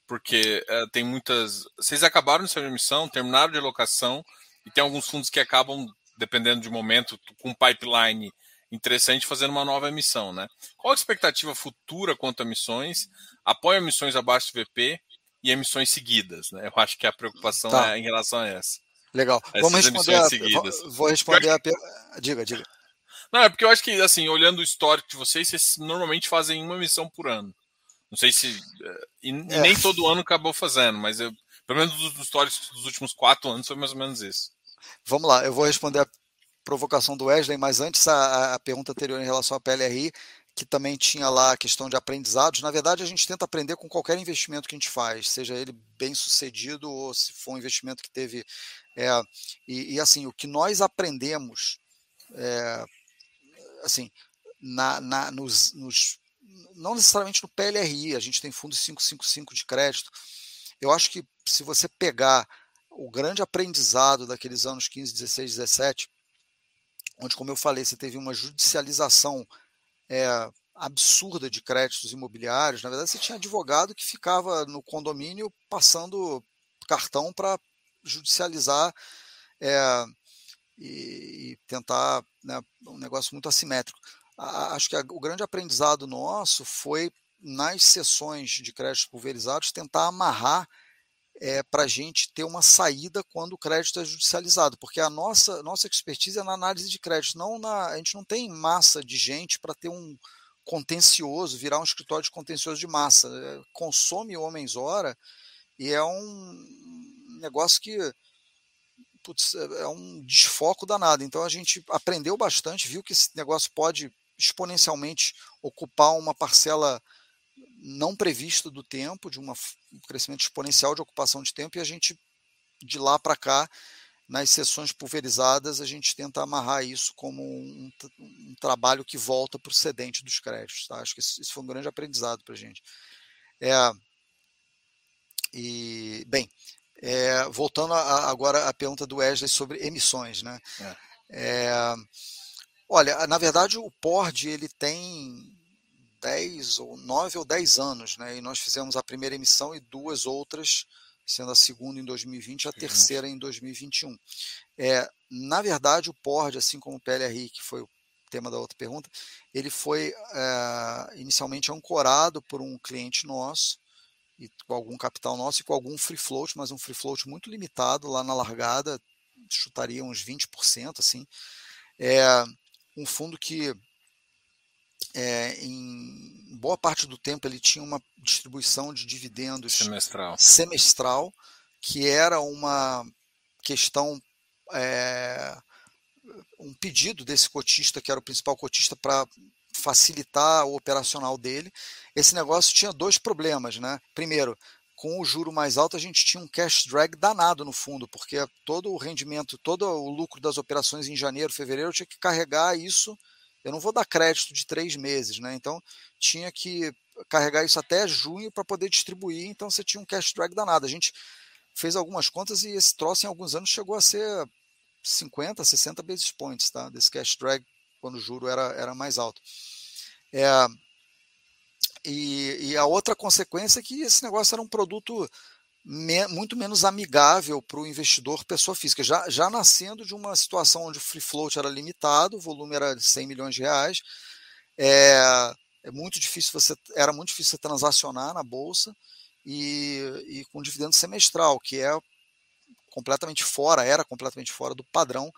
porque é, tem muitas. Vocês acabaram de sua emissão, terminaram de alocação e tem alguns fundos que acabam, dependendo de momento, com um pipeline interessante, fazendo uma nova emissão, né? Qual a expectativa futura quanto a emissões? Apoia emissões abaixo do VP e emissões seguidas, né? Eu acho que a preocupação tá. é em relação a essa. Legal. Essas Vamos responder. A, vou responder a. Diga, diga. Não, é porque eu acho que, assim, olhando o histórico de vocês, vocês normalmente fazem uma missão por ano. Não sei se. Eh, e, é. nem todo ano acabou fazendo, mas eu, pelo menos dos históricos dos últimos quatro anos foi mais ou menos isso. Vamos lá, eu vou responder a provocação do Wesley, mas antes a, a pergunta anterior em relação à PLRI, que também tinha lá a questão de aprendizados. Na verdade, a gente tenta aprender com qualquer investimento que a gente faz, seja ele bem sucedido ou se for um investimento que teve. É, e, e, assim, o que nós aprendemos é, assim, na, na, nos, nos, não necessariamente no PLRI, a gente tem fundo 555 de crédito. Eu acho que se você pegar o grande aprendizado daqueles anos 15, 16, 17, onde, como eu falei, você teve uma judicialização é, absurda de créditos imobiliários, na verdade você tinha advogado que ficava no condomínio passando cartão para judicializar é, e, e tentar né, um negócio muito assimétrico. A, acho que a, o grande aprendizado nosso foi nas sessões de créditos pulverizados tentar amarrar é, eh, para a gente ter uma saída quando o crédito é judicializado, porque a nossa, nossa expertise é na análise de crédito, não na, a gente não tem massa de gente para ter um contencioso, virar um escritório de contencioso de massa. É, consome homens hora e é um negócio que putz, é, é um desfoco danado. Então a gente aprendeu bastante, viu que esse negócio pode exponencialmente ocupar uma parcela não prevista do tempo, de uma, um crescimento exponencial de ocupação de tempo, e a gente, de lá para cá, nas sessões pulverizadas, a gente tenta amarrar isso como um, um trabalho que volta para o cedente dos créditos. Tá? Acho que isso, foi um grande aprendizado para a gente. É, e, bem, é, voltando a, agora à pergunta do Wesley sobre emissões, né? É. É, olha, na verdade o PORD ele tem 10 ou 9 ou 10 anos, né? E nós fizemos a primeira emissão e duas outras, sendo a segunda em 2020 e a terceira em 2021. É, na verdade, o PORD, assim como o PLRI, que foi o tema da outra pergunta, ele foi é, inicialmente ancorado por um cliente nosso, e com algum capital nosso e com algum free float, mas um free float muito limitado lá na largada, chutaria uns 20%, assim. É um fundo que é, em boa parte do tempo ele tinha uma distribuição de dividendos semestral, semestral que era uma questão é, um pedido desse cotista, que era o principal cotista, para facilitar o operacional dele. Esse negócio tinha dois problemas, né? Primeiro, com o juro mais alto, a gente tinha um cash drag danado no fundo, porque todo o rendimento, todo o lucro das operações em janeiro, fevereiro, eu tinha que carregar isso. Eu não vou dar crédito de três meses, né? Então tinha que carregar isso até junho para poder distribuir. Então você tinha um cash drag danado. A gente fez algumas contas e esse troço em alguns anos chegou a ser 50, 60 basis points, tá? Desse cash drag quando o juro era, era mais alto. É, e, e, a outra consequência é que esse negócio era um produto me, muito menos amigável para o investidor pessoa física, já, já nascendo de uma situação onde o free float era limitado, o volume era de 100 milhões de reais, é, é muito difícil você era muito difícil você transacionar na bolsa e, e com dividendo semestral, que é completamente fora, era completamente fora do padrão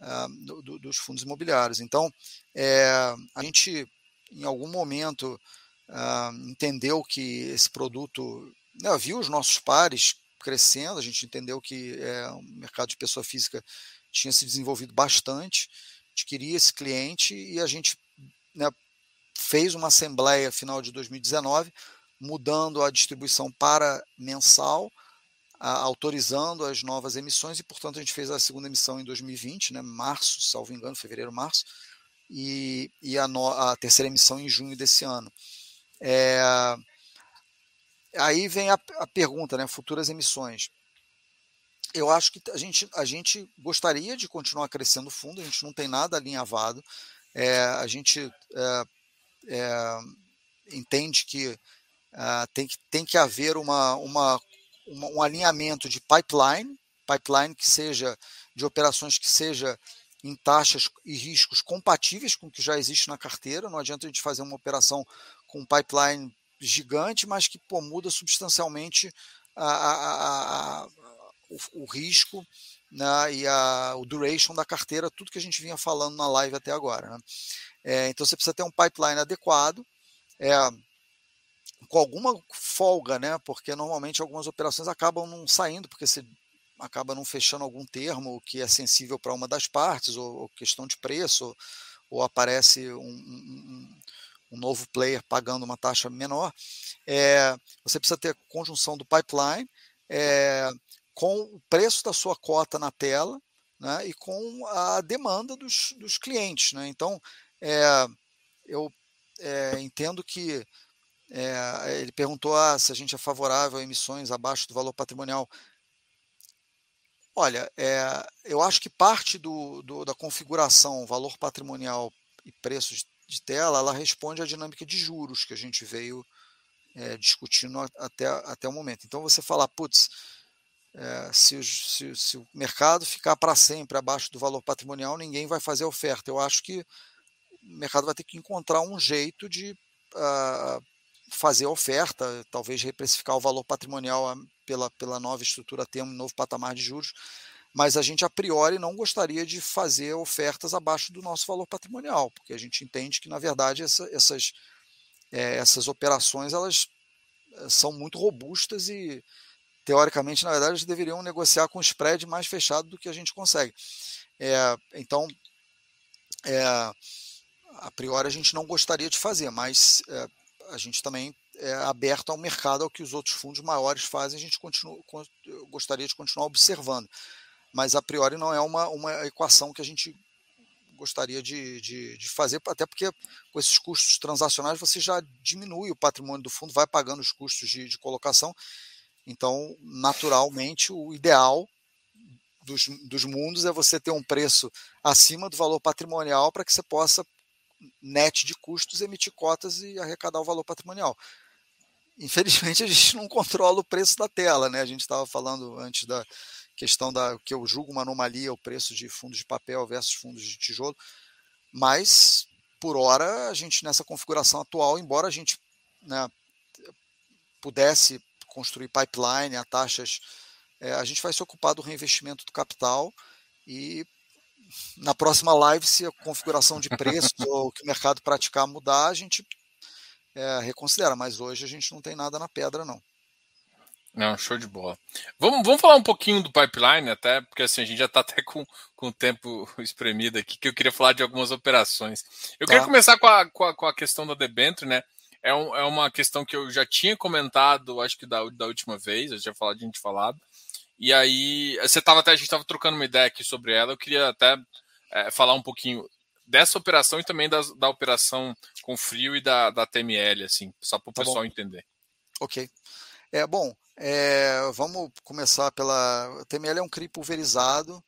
uh, do, dos fundos imobiliários. Então, é, a gente em algum momento uh, entendeu que esse produto, né, viu os nossos pares crescendo, a gente entendeu que é, o mercado de pessoa física tinha se desenvolvido bastante, a gente queria esse cliente e a gente né, fez uma assembleia final de 2019, mudando a distribuição para mensal, a, autorizando as novas emissões e, portanto, a gente fez a segunda emissão em 2020, né, março, salvo engano, fevereiro, março, e, e a, no, a terceira emissão em junho desse ano. É, aí vem a, a, pergunta, né? Futuras emissões. Eu acho que a gente, a gente gostaria de continuar crescendo o fundo, a gente não tem nada alinhavado. É, a gente é, é entende que, uh, tem que tem que haver uma, uma, uma, um alinhamento de pipeline, pipeline que seja de operações que seja em taxas e riscos compatíveis com o que já existe na carteira. Não adianta a gente fazer uma operação com um pipeline gigante, mas que pô, muda substancialmente a, a, a, o, o, risco né, e o duration da carteira, tudo que a gente vinha falando na live até agora. Né? É, então você precisa ter um pipeline adequado. É, com alguma folga, né? Porque normalmente algumas operações acabam não saindo, porque você acaba não fechando algum termo que é sensível para uma das partes, ou, ou questão de preço, ou, aparece um, um, um, novo player pagando uma taxa menor. É, você precisa ter conjunção do pipeline é, com o preço da sua cota na tela né, e com a demanda dos, dos clientes. Né? Então, é, eu é, entendo que é, ele perguntou ah, se a gente é favorável a emissões abaixo do valor patrimonial. Olha, é, eu acho que parte do, do, da configuração valor patrimonial e preços de tela, ela responde à dinâmica de juros que a gente veio é, discutindo até, até o momento. Então, você falar, putz, é, se, se, se, o mercado ficar para sempre abaixo do valor patrimonial, ninguém vai fazer oferta. Eu acho que o mercado vai ter que encontrar um jeito de uh, fazer oferta, talvez reprecificar o valor patrimonial pela, pela nova estrutura, ter um novo patamar de juros, mas a gente a priori não gostaria de fazer ofertas abaixo do nosso valor patrimonial, porque a gente entende que, na verdade, essa, essas, é, essas operações elas eh, são muito robustas e, teoricamente, na verdade, eles deveriam negociar com spread mais fechado do que a gente consegue. É, então, é, a priori, a gente não gostaria de fazer, mas é, a gente também é aberto ao mercado, ao que os outros fundos maiores fazem, a gente continua, gostaria de continuar observando. Mas a priori não é uma, uma equação que a gente gostaria de, de, de, fazer, até porque com esses custos transacionais você já diminui o patrimônio do fundo, vai pagando os custos de, de colocação. Então, naturalmente, o ideal dos, dos mundos é você ter um preço acima do valor patrimonial para que você possa net de custos, emitir cotas e arrecadar o valor patrimonial. Infelizmente, a gente não controla o preço da tela, né? A gente estava falando antes da questão da que eu julgo uma anomalia o preço de fundos de papel versus fundos de tijolo, mas por hora a gente nessa configuração atual, embora a gente né, pudesse construir pipeline a taxas, é, a gente vai se ocupar do reinvestimento do capital e na próxima live, se a configuração de preço (laughs) ou o que o mercado praticar mudar, a gente é, reconsidera. Mas hoje a gente não tem nada na pedra, não. Não, show de bola. Vamos, vamos falar um pouquinho do pipeline, até, porque assim, a gente já está até com, com o tempo (laughs) espremido aqui, que eu queria falar de algumas operações. Eu tá. queria começar com a, com a, com a questão da debênture, né? é, um, é uma questão que eu já tinha comentado, acho que da, da última vez, eu já falado, a gente falado. E aí, você estava até, a gente estava trocando uma ideia aqui sobre ela, eu queria até é, falar um pouquinho dessa operação e também das, da operação com frio e da, da TML, assim, só para o tá pessoal bom. entender. Ok. É, bom, é, vamos começar pela. TML é um CRI pulverizado,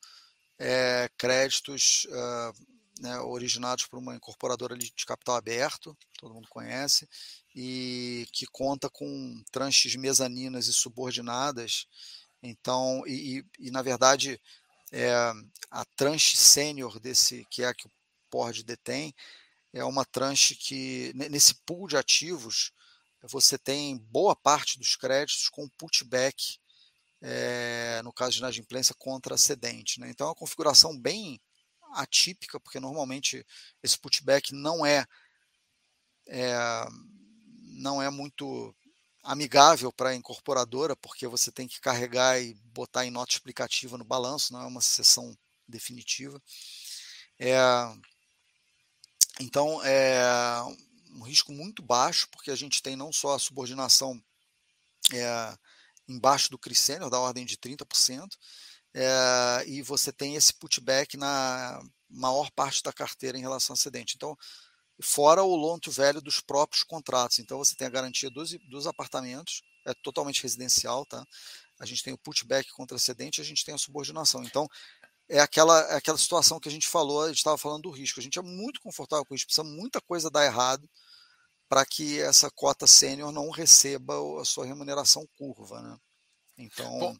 é, créditos uh, né, originados por uma incorporadora de capital aberto, todo mundo conhece, e que conta com tranches mezaninas e subordinadas. Então, e, e, e na verdade, é, a tranche sênior desse, que é a que o PORD detém, é uma tranche que, nesse pool de ativos, você tem boa parte dos créditos com putback, é, no caso de inadimplência, contra cedente. Né? Então é uma configuração bem atípica, porque normalmente esse putback não é, é não é muito amigável para a incorporadora, porque você tem que carregar e botar em nota explicativa no balanço, não é uma sessão definitiva. É, então, é um risco muito baixo, porque a gente tem não só a subordinação é, embaixo do CRI da ordem de 30%, é, e você tem esse putback na maior parte da carteira em relação a acidente. Então, fora o loan to value dos próprios contratos. Então, você tem a garantia dos, dos apartamentos, é totalmente residencial, tá? A gente tem o putback contra acidente, a gente tem a subordinação. Então, é aquela, é aquela situação que a gente falou, a gente estava falando do risco. A gente é muito confortável com isso, precisa muita coisa dar errado para que essa cota sênior não receba a sua remuneração curva. Né? Então. Bom,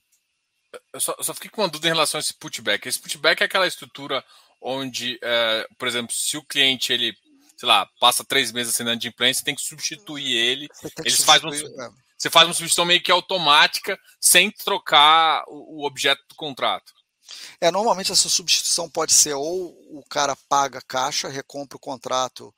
eu só, eu só, fiquei com uma dúvida em relação a esse putback. Esse putback é aquela estrutura onde, é, por exemplo, se o cliente ele, sei lá, passa três meses assinando de imprensa, você tem que substituir ele. Eles fazem é. Você faz uma substituição meio que automática, sem trocar o, o objeto do contrato. É, normalmente essa substituição pode ser ou o cara paga caixa, recompra o contrato,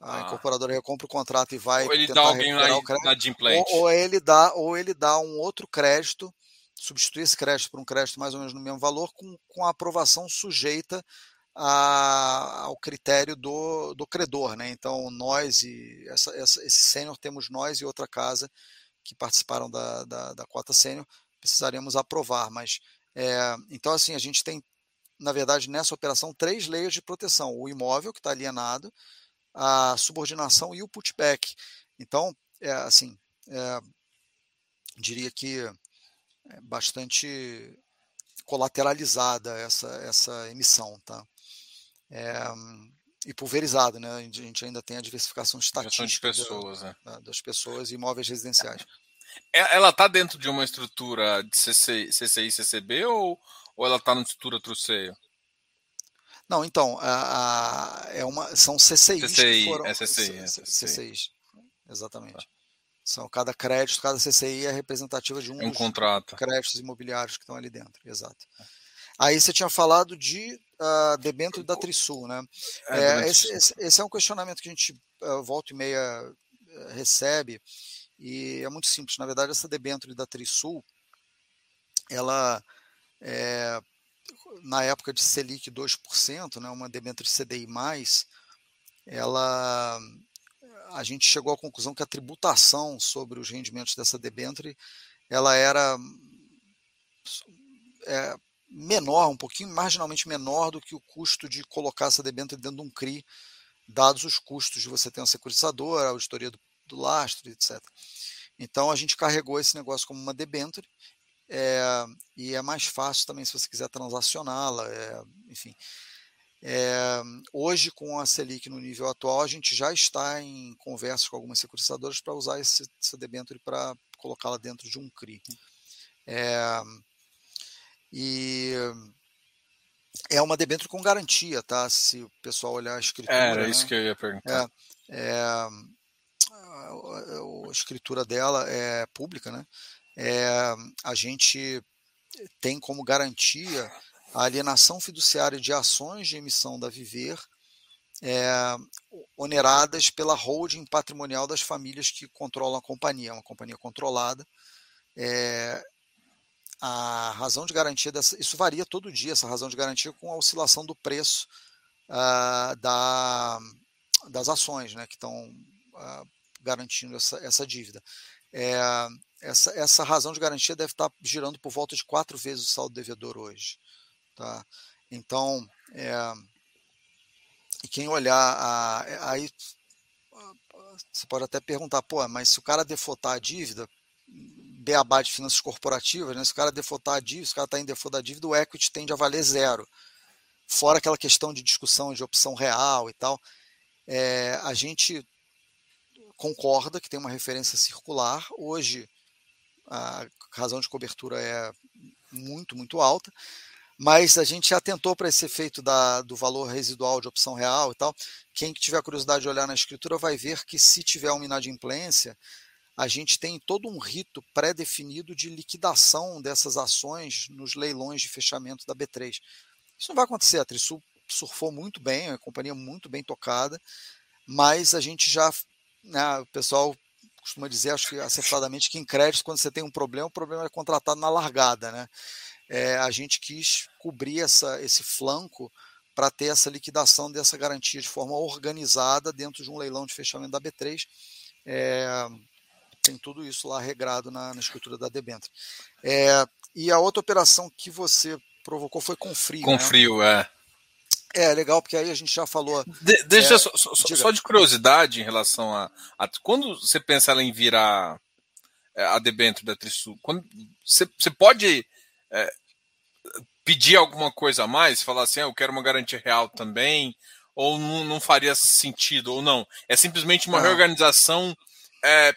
a ah. incorporadora recompra o contrato e vai ou ele dá alguém na, o crédito, ou, ou, ele dá ou ele dá um outro crédito, substitui esse crédito por um crédito mais ou menos no mesmo valor com, com a aprovação sujeita a, ao critério do, do credor, né? Então nós e essa, essa, esse sênior temos nós e outra casa que participaram da, da, da cota sênior precisaremos aprovar, mas é, então, assim, a gente tem, na verdade, nessa operação, três layers de proteção: o imóvel, que está alienado, a subordinação e o putback. Então, é, assim, é, diria que é bastante colateralizada essa, essa emissão, tá? É, e pulverizada, né? A gente ainda tem a diversificação estatística de pessoas, da, né? das pessoas e imóveis residenciais. É, ela está dentro de uma estrutura de CCI, CCI CCB ou, ou ela está numa estrutura truceio? Não, então, a, a, é uma, são CCIs CCI, foram, é CCI, é CCI. CCIs, exatamente. Tá. São cada crédito, cada CCI é representativa de um, é um contrato. créditos imobiliários que estão ali dentro, exato. Aí você tinha falado de uh, debênture da Trisul, né? É, é, esse, esse, esse, é um questionamento que a gente uh, volta e meia uh, recebe, e é muito simples. Na verdade, essa debênture da Trisul, ela, é, na época de Selic 2%, né, uma debênture CDI+, ela, a gente chegou à conclusão que a tributação sobre os rendimentos dessa debênture, ela era é, menor, um pouquinho marginalmente menor do que o custo de colocar essa debênture dentro de um CRI, dados os custos de você ter um securitizador, a auditoria do do lastro, etc. Então a gente carregou esse negócio como uma debenture é, e é mais fácil também se você quiser transacioná-la, é, enfim. É, hoje, com a Selic no nível atual, a gente já está em conversas com algumas securitizadoras para usar esse, essa debenture para colocá-la dentro de um CRI. É, e é uma debênture com garantia, tá? Se o pessoal olhar a escritura. Era né? isso que eu ia perguntar. É, é, a, escritura dela é pública, né? É, a gente tem como garantia a alienação fiduciária de ações de emissão da Viver é, oneradas pela holding patrimonial das famílias que controlam a companhia, é uma companhia controlada. É, a razão de garantia dessa, isso varia todo dia, essa razão de garantia com a oscilação do preço uh, da, das ações, né, que estão uh, garantindo essa, essa dívida. É, essa, essa razão de garantia deve estar girando por volta de quatro vezes o saldo devedor hoje. Tá? Então, é, e quem olhar, a, aí você pode até perguntar, pô, mas se o cara defotar a dívida, beabá de finanças corporativas, né? se o cara defotar a dívida, se o cara está em default da dívida, o equity tende a valer zero. Fora aquela questão de discussão de opção real e tal, é, a gente concorda que tem uma referência circular. Hoje, a razão de cobertura é muito, muito alta, mas a gente atentou para esse efeito da, do valor residual de opção real e tal. Quem tiver curiosidade de olhar na escritura vai ver que se tiver uma inadimplência, a gente tem todo um rito pré-definido de liquidação dessas ações nos leilões de fechamento da B3. Isso não vai acontecer, a Trisul surfou muito bem, é uma companhia muito bem tocada, mas a gente já, né, o pessoal costuma dizer, acho que acertadamente, que em crédito, quando você tem um problema, o problema é contratado na largada, né? É, a gente quis cobrir essa, esse flanco para ter essa liquidação dessa garantia de forma organizada dentro de um leilão de fechamento da B3. É, tem tudo isso lá regrado na, na escritura da debênture. É, e a outra operação que você provocou foi com frio. Com né? frio, é. É, legal, porque aí a gente já falou. De, deixa é, só, só, só, de curiosidade em relação a, a, Quando você pensa em virar é, a debênture da Trisul, quando, você, você pode é, pedir alguma coisa a mais? Falar assim, ah, eu quero uma garantia real também? Ou não, não faria sentido, ou não? É simplesmente uma reorganização é,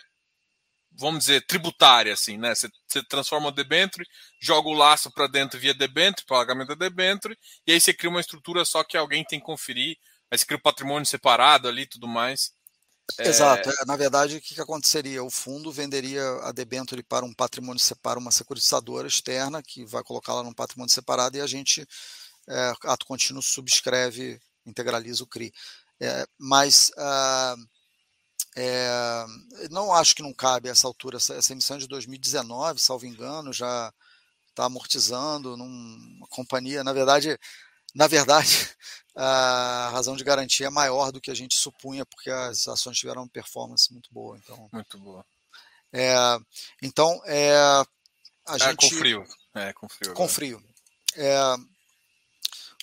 vamos dizer, tributária, assim, né? Você, você transforma o debênture, joga o laço para dentro via debênture, pagamento da debênture, e aí você cria uma estrutura só que alguém tem que conferir, aí você cria o patrimônio separado ali e tudo mais. É... Exato. É, na verdade, o que, que aconteceria? O fundo venderia a debênture para um patrimônio separado, uma securitizadora externa, que vai colocá-la num patrimônio separado, e a gente, é, ato contínuo, subscreve, integraliza o CRI. É, mas... Uh, é, não acho que não cabe a essa altura, essa, essa emissão é de 2019, salvo engano, já está amortizando numa companhia. Na verdade, na verdade, (laughs) a razão de garantia é maior do que a gente supunha, porque as ações tiveram uma performance muito boa. Então, muito boa. É, então, é, a é, gente. Com frio. É, com frio. Com frio. É,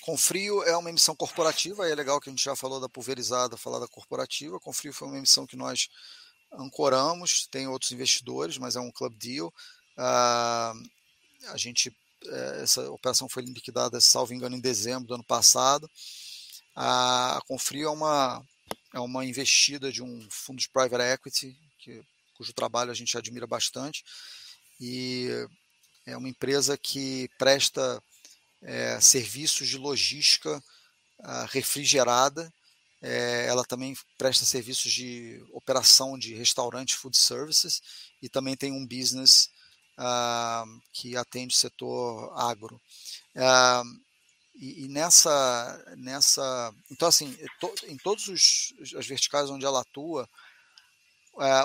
com frio é uma emissão corporativa, é legal que a gente já falou da pulverizada, falar da corporativa. Com frio foi uma emissão que nós ancoramos, tem outros investidores, mas é um club deal. Ah, a gente, essa operação foi liquidada, salvo engano, em dezembro do ano passado. A Confrio é uma, é uma investida de um fundo de private equity, que, cujo trabalho a gente admira bastante, e é uma empresa que presta é, serviços de logística uh, refrigerada. É, ela também presta serviços de operação de restaurante food services e também tem um business uh, que atende o setor agro. Uh, e, e, nessa, nessa. Então, assim, to, em todas as verticais onde ela atua,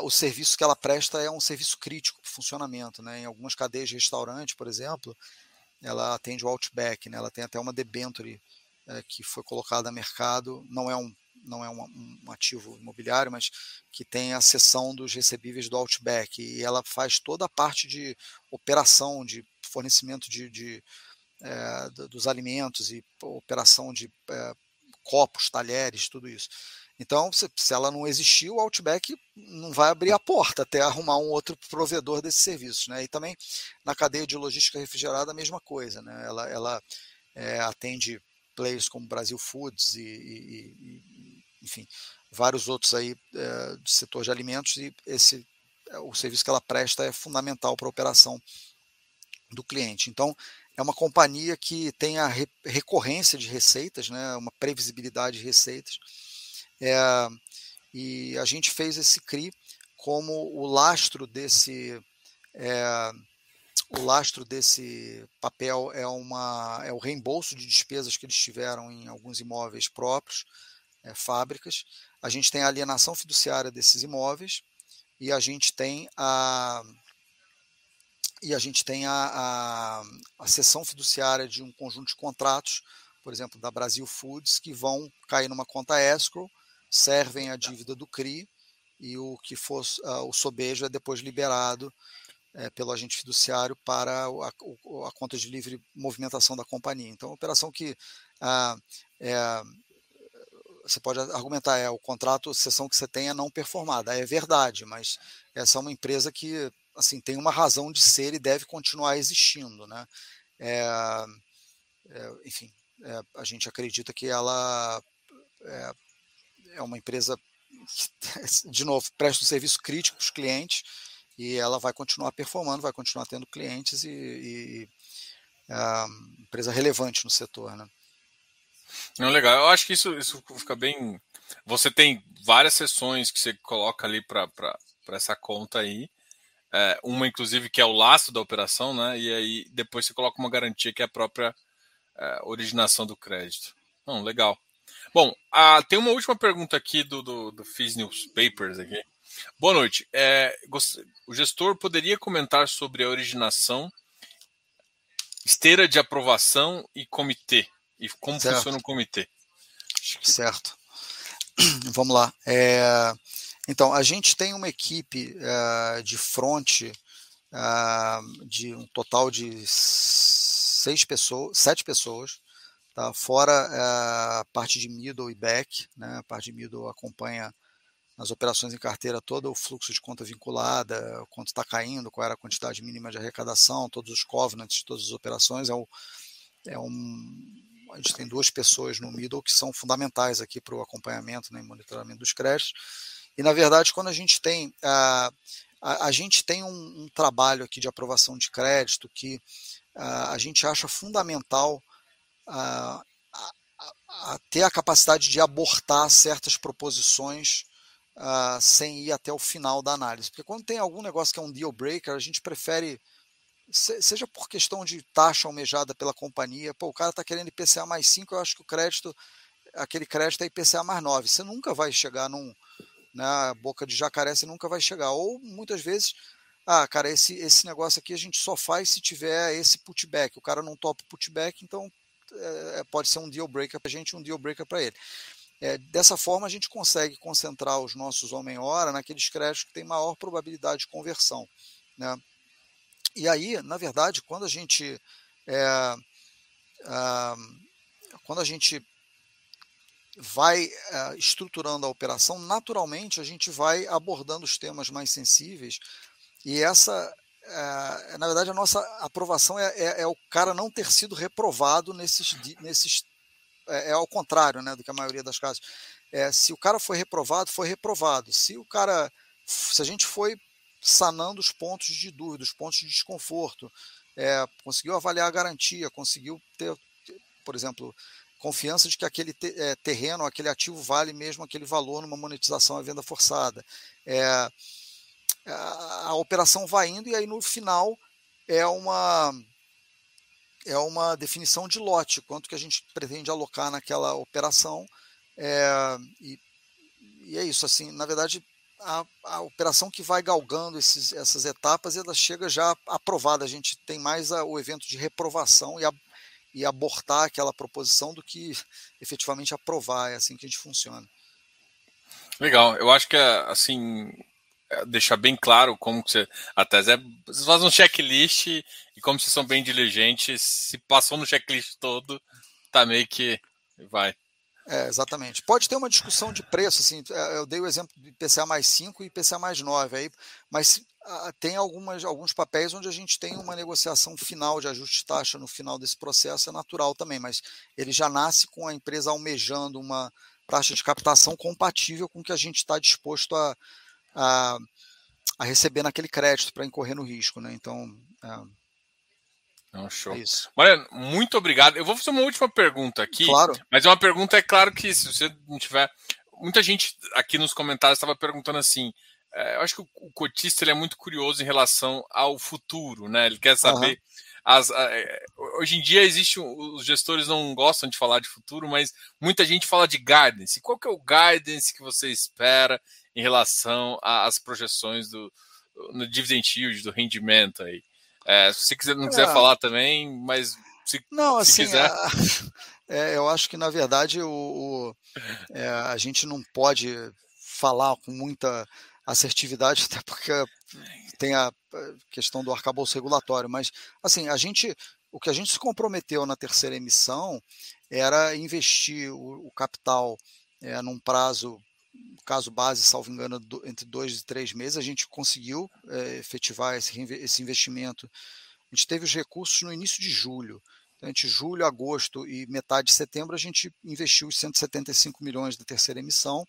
o serviço que ela presta é um serviço crítico para o funcionamento. Né? Em algumas cadeias de restaurante, por exemplo, ela atende o Outback, né? ela tem até uma debenture é, que foi colocada a mercado, não é um não é um, um, ativo imobiliário, mas que tem a seção dos recebíveis do Outback e ela faz toda a parte de operação, de fornecimento de, de é, dos alimentos e operação de é, copos, talheres, tudo isso. Então, se, se, ela não existir, o Outback não vai abrir a porta até arrumar um outro provedor desse serviço. Né? E também na cadeia de logística refrigerada, a mesma coisa. Né? Ela, ela é, atende players como Brasil Foods e, e, e enfim, vários outros aí é, do setor de alimentos e esse é, o serviço que ela presta é fundamental para a operação do cliente. Então, é uma companhia que tem a recorrência de receitas, né, uma previsibilidade de receitas, é, e a gente fez esse CRI como o lastro desse é, o lastro desse papel é uma é o reembolso de despesas que eles tiveram em alguns imóveis próprios, é, fábricas. A gente tem a alienação fiduciária desses imóveis e a gente tem a e a gente tem a, a, a sessão fiduciária de um conjunto de contratos, por exemplo, da Brasil Foods, que vão cair numa conta escrow servem a dívida do CRI e o que for uh, o sobejo é depois liberado é, pelo agente fiduciário para a, a, conta de livre movimentação da companhia. Então, a operação que ah, é, você pode argumentar, é o contrato, sessão que você tem é não performada. É verdade, mas essa é uma empresa que assim tem uma razão de ser e deve continuar existindo. Né? É, é, enfim, é, a gente acredita que ela é, é uma empresa que, (laughs) de novo, presta um serviço crítico para os clientes e ela vai continuar performando, vai continuar tendo clientes e, e é empresa relevante no setor, né? Não, legal. Eu acho que isso, isso fica bem. Você tem várias sessões que você coloca ali para essa conta aí. É, uma, inclusive, que é o laço da operação, né? E aí depois você coloca uma garantia que é a própria é, originação do crédito. Não, legal. Bom, a, tem uma última pergunta aqui do, do, do Fiz Newspapers aqui. Boa noite. É, o gestor poderia comentar sobre a originação, esteira de aprovação e comitê, e como certo. funciona o comitê? Certo. (clears throat) Vamos lá. É, então, a gente tem uma equipe é, de front é, de um total de seis pessoas, sete pessoas, tá? fora é, a parte de middle e back. Né? A parte de middle acompanha nas operações em carteira todo o fluxo de conta vinculada, quanto está caindo, qual era a quantidade mínima de arrecadação, todos os covenants de todas as operações. É, um, é um, a gente tem duas pessoas no middle que são fundamentais aqui para o acompanhamento né, e monitoramento dos créditos. E, na verdade, quando a gente tem. A, a, a gente tem um, um, trabalho aqui de aprovação de crédito que a, a gente acha fundamental a, a, ter a capacidade de abortar certas proposições sem ir até o final da análise. Porque quando tem algum negócio que é um deal breaker, a gente prefere, seja por questão de taxa almejada pela companhia, pô, o cara está querendo IPCA mais 5, eu acho que o crédito, aquele crédito é IPCA mais 9. Você nunca vai chegar num, na né, boca de jacaré, você nunca vai chegar. Ou muitas vezes, ah, cara, esse, esse negócio aqui a gente só faz se tiver esse putback. O cara não topa putback, então é, pode ser um deal breaker para a gente, um deal breaker para ele. É, dessa forma, a gente consegue concentrar os nossos homem-hora naqueles créditos que têm maior probabilidade de conversão. Né? E aí, na verdade, quando a gente é, quando a gente vai é, estruturando a operação, naturalmente a gente vai abordando os temas mais sensíveis e essa, é, na verdade, a nossa aprovação é, é, é, o cara não ter sido reprovado nesses, nesses é, é ao contrário né, do que a maioria das casas. É, se o cara foi reprovado, foi reprovado. Se o cara, se a gente foi sanando os pontos de dúvida, os pontos de desconforto, é, conseguiu avaliar a garantia, conseguiu ter, por exemplo, confiança de que aquele é, terreno, aquele ativo vale mesmo aquele valor numa monetização à venda forçada. É, a, a operação vai indo e aí no final é uma é uma definição de lote, quanto que a gente pretende alocar naquela operação. É, e, e, é isso, assim, na verdade, a, a operação que vai galgando esses, essas etapas, ela chega já aprovada. A gente tem mais a, o evento de reprovação e, a, e abortar aquela proposição do que (laughs) efetivamente aprovar. É assim que a gente funciona. Legal, eu acho que assim é, deixar bem claro como que você. A tese é. Vocês fazem um checklist e como vocês são bem diligentes, se passou no checklist todo, tá meio que vai. É, exatamente. Pode ter uma discussão de preço, assim, é, eu dei o exemplo de IPCA mais 5 e IPCA mais 9, aí, mas tem algumas, alguns papéis onde a gente tem uma negociação final de ajuste de taxa no final desse processo, é natural também, mas ele já nasce com a empresa almejando uma taxa de captação compatível com o que a gente está disposto a, a, a receber naquele crédito para incorrer no risco. Né? Então, é, não, show. É isso. Mariano, muito obrigado. Eu vou fazer uma última pergunta aqui. Claro. Mas é uma pergunta, é claro que se você não tiver. Muita gente aqui nos comentários estava perguntando assim. É, eu acho que o, cotista ele é muito curioso em relação ao futuro, né? Ele quer saber. Uhum. As, é, hoje em dia existe os gestores não gostam de falar de futuro, mas muita gente fala de guidance. Qual que é o guidance que você espera em relação às projeções do no dividend yield, do rendimento aí. É, se quiser, não quiser é. falar também, mas se, não, se assim, quiser. A, (laughs) é, eu acho que na verdade o, o é, a gente não pode falar com muita assertividade, (laughs) até porque tem a questão do arcabouço regulatório, mas assim, a gente, o que a gente se comprometeu na terceira emissão era investir o, o capital é, num prazo, caso base, salvo engano, do, entre dois e três meses, a gente conseguiu é, efetivar esse, esse investimento. A gente teve os recursos no início de julho. Então, entre julho, agosto e metade de setembro, a gente investiu os 175 milhões da terceira emissão.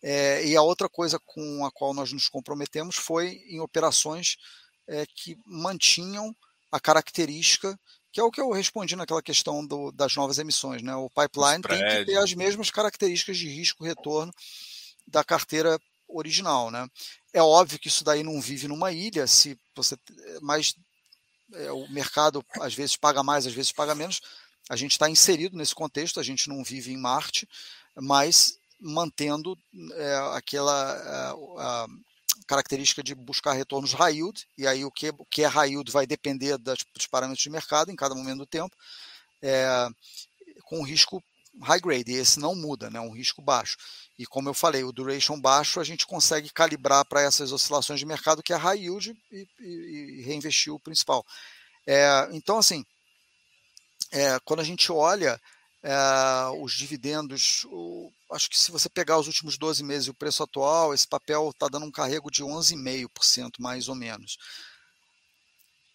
É, e a outra coisa com a qual nós nos comprometemos foi em operações é, que mantinham a característica, que é o que eu respondi naquela questão do, das novas emissões. Né? O pipeline tem que ter as mesmas características de risco-retorno da carteira original. Né? É óbvio que isso daí não vive numa ilha, se você, mas é, o mercado às vezes paga mais, às vezes paga menos. A gente está inserido nesse contexto, a gente não vive em Marte, mas mantendo é, aquela é, a, característica de buscar retornos high yield, e aí o que, o que é high yield vai depender das, dos parâmetros de mercado em cada momento do tempo, é, com risco high grade, e esse não muda, né, um risco baixo. E como eu falei, o duration baixo a gente consegue calibrar para essas oscilações de mercado que é high yield e, e, e reinvestir o principal. É, então, assim, é, quando a gente olha é, os dividendos, o, acho que se você pegar os últimos 12 meses e o preço atual, esse papel está dando um carrego de 11,5% mais ou menos.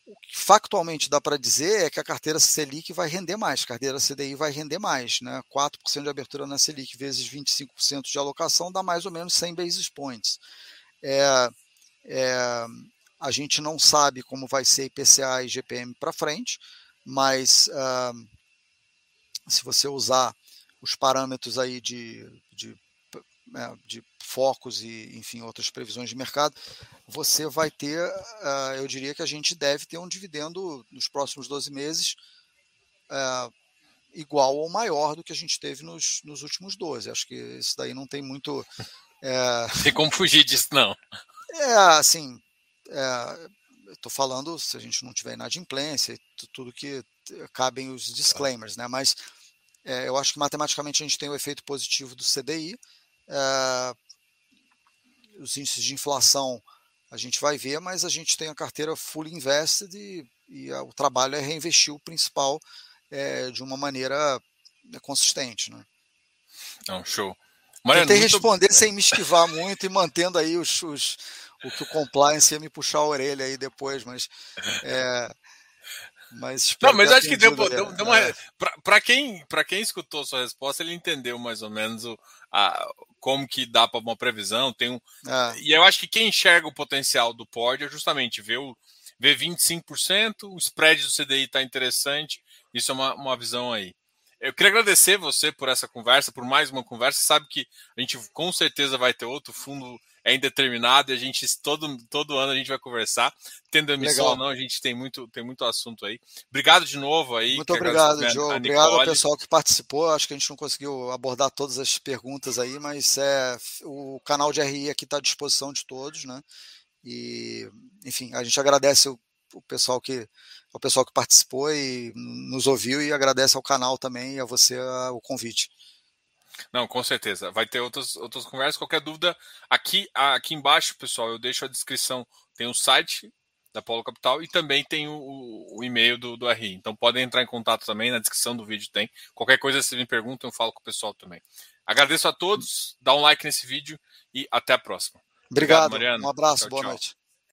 O que factualmente dá para dizer é que a carteira Selic vai render mais, a carteira CDI vai render mais. Né? 4% de abertura na Selic vezes 25% de alocação dá mais ou menos 100 basis points. É, é, a gente não sabe como vai ser IPCA e GPM para frente, mas uh, se você usar os parâmetros aí de, de, de focos e, enfim, outras previsões de mercado, você vai ter, uh, eu diria que a gente deve ter um dividendo nos próximos 12 meses uh, igual ou maior do que a gente teve nos, nos últimos 12. Acho que isso daí não tem muito. É... Tem como fugir disso, não. É, assim, é, estou falando se a gente não tiver inadimplência, tudo que cabem os disclaimers, né? Mas é, eu acho que matematicamente a gente tem o efeito positivo do CDI. É, os índices de inflação a gente vai ver, mas a gente tem a carteira fully invested e, e o trabalho é reinvestir o principal é, de uma maneira né, consistente. Né? Não, show. Mariano, Tentei muito... responder sem me esquivar muito e mantendo aí os, os, o que o compliance ia me puxar a orelha aí depois, mas é, mas não, mas acho que deu, deu, deu uma. É. Para quem, quem escutou sua resposta, ele entendeu mais ou menos o, a, como que dá para uma previsão. Tem um, é. E eu acho que quem enxerga o potencial do POD é justamente ver, o, ver 25%, o spread do CDI está interessante. Isso é uma, uma visão aí. Eu queria agradecer você por essa conversa, por mais uma conversa. Sabe que a gente com certeza vai ter outro fundo é indeterminado e a gente todo, todo ano a gente vai conversar. Tendo emissão ou não, a gente tem muito, tem muito assunto aí. Obrigado de novo aí. Muito obrigado, Joe. Obrigado ao pessoal que participou. Acho que a gente não conseguiu abordar todas as perguntas aí, mas é, o canal de RI aqui está à disposição de todos, né? E, enfim, a gente agradece o, o pessoal que o pessoal que participou e nos ouviu e agradece ao canal também e a você a, o convite. Não, com certeza. Vai ter outras, outras conversas. Qualquer dúvida, aqui, aqui embaixo, pessoal, eu deixo a descrição. Tem o site da Polo Capital e também tem o, o, e-mail do, do RI. Então podem entrar em contato também, na descrição do vídeo tem. Qualquer coisa, se me perguntam, eu falo com o pessoal também. Agradeço a todos, dá um like nesse vídeo e até a próxima. Obrigado, Obrigado Mariano. Um abraço, tchau, boa tchau. noite.